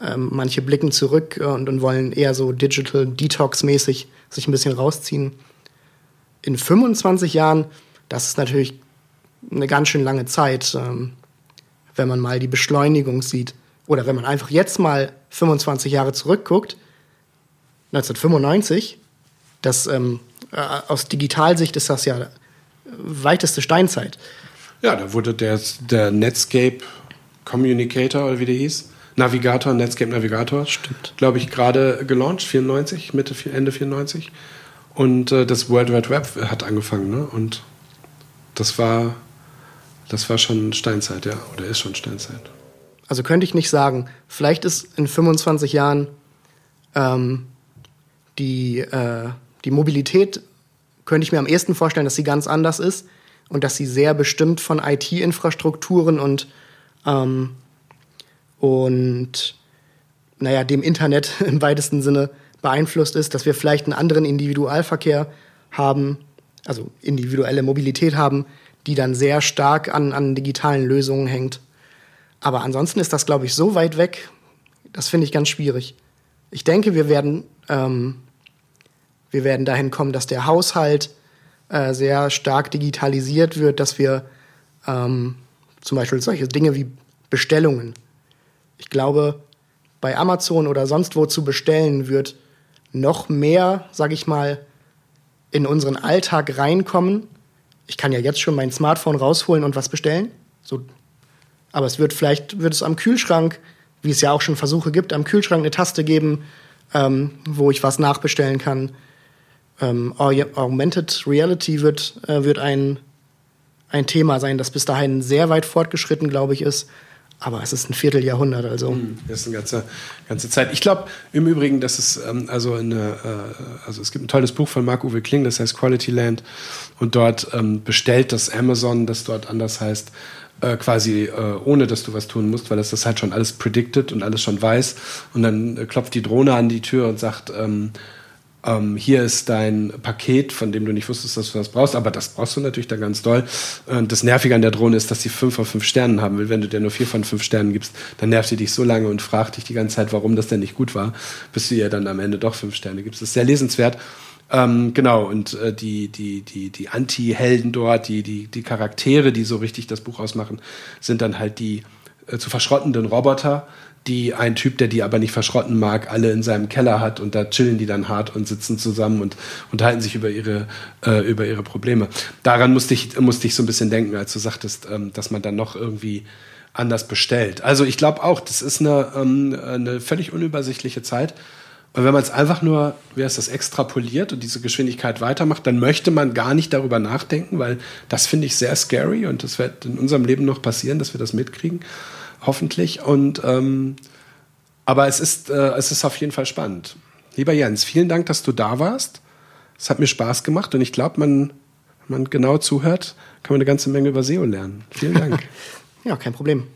S3: ähm, manche blicken zurück und, und wollen eher so Digital Detox-mäßig sich ein bisschen rausziehen. In 25 Jahren, das ist natürlich eine ganz schön lange Zeit, ähm, wenn man mal die Beschleunigung sieht. Oder wenn man einfach jetzt mal 25 Jahre zurückguckt, 1995, das, ähm, äh, aus Digitalsicht ist das ja weiteste Steinzeit.
S2: Ja, da wurde der, der Netscape Communicator, oder wie der hieß, Navigator, Netscape Navigator,
S3: stimmt,
S2: glaube ich, gerade gelauncht, 94, Mitte, Ende 94. Und äh, das World Wide Web hat angefangen, ne? Und das war das war schon Steinzeit, ja, oder ist schon Steinzeit.
S3: Also könnte ich nicht sagen. Vielleicht ist in 25 Jahren ähm, die, äh, die Mobilität könnte ich mir am ehesten vorstellen, dass sie ganz anders ist und dass sie sehr bestimmt von IT-Infrastrukturen und, ähm, und naja, dem Internet [laughs] im weitesten Sinne beeinflusst ist, dass wir vielleicht einen anderen Individualverkehr haben, also individuelle Mobilität haben, die dann sehr stark an, an digitalen Lösungen hängt. Aber ansonsten ist das, glaube ich, so weit weg, das finde ich ganz schwierig. Ich denke, wir werden, ähm, wir werden dahin kommen, dass der Haushalt äh, sehr stark digitalisiert wird, dass wir ähm, zum Beispiel solche Dinge wie Bestellungen. Ich glaube, bei Amazon oder sonst wo zu bestellen wird noch mehr, sage ich mal, in unseren Alltag reinkommen. Ich kann ja jetzt schon mein Smartphone rausholen und was bestellen. So, aber es wird vielleicht wird es am Kühlschrank, wie es ja auch schon Versuche gibt, am Kühlschrank eine Taste geben, ähm, wo ich was nachbestellen kann. Ähm, Augmented Reality wird, äh, wird ein, ein Thema sein, das bis dahin sehr weit fortgeschritten, glaube ich, ist. Aber es ist ein Vierteljahrhundert, also.
S2: Hm, das ist eine ganze, ganze Zeit. Ich glaube im Übrigen, dass es ähm, also eine, äh, also es gibt ein tolles Buch von Marc-Uwe Kling, das heißt Quality Land. Und dort ähm, bestellt das Amazon, das dort anders heißt, äh, quasi äh, ohne dass du was tun musst, weil es das halt schon alles predicted und alles schon weiß. Und dann äh, klopft die Drohne an die Tür und sagt, ähm, ähm, hier ist dein Paket, von dem du nicht wusstest, dass du das brauchst, aber das brauchst du natürlich dann ganz doll. Und das Nervige an der Drohne ist, dass sie fünf von fünf Sternen haben will. Wenn du dir nur vier von fünf Sternen gibst, dann nervt sie dich so lange und fragt dich die ganze Zeit, warum das denn nicht gut war, bis du ihr dann am Ende doch fünf Sterne gibst. Das ist sehr lesenswert. Ähm, genau, und äh, die, die, die, die Anti-Helden dort, die, die, die Charaktere, die so richtig das Buch ausmachen, sind dann halt die äh, zu verschrottenden Roboter, die ein Typ, der die aber nicht verschrotten mag, alle in seinem Keller hat und da chillen die dann hart und sitzen zusammen und unterhalten sich über ihre, äh, über ihre Probleme. Daran musste ich, musste ich so ein bisschen denken, als du sagtest, ähm, dass man dann noch irgendwie anders bestellt. Also ich glaube auch, das ist eine, ähm, eine völlig unübersichtliche Zeit. Und wenn man es einfach nur, wie heißt das, extrapoliert und diese Geschwindigkeit weitermacht, dann möchte man gar nicht darüber nachdenken, weil das finde ich sehr scary und das wird in unserem Leben noch passieren, dass wir das mitkriegen hoffentlich. Und ähm, aber es ist, äh, es ist auf jeden Fall spannend. Lieber Jens, vielen Dank, dass du da warst. Es hat mir Spaß gemacht und ich glaube, wenn man genau zuhört, kann man eine ganze Menge über SEO lernen. Vielen Dank. [laughs]
S3: ja, kein Problem.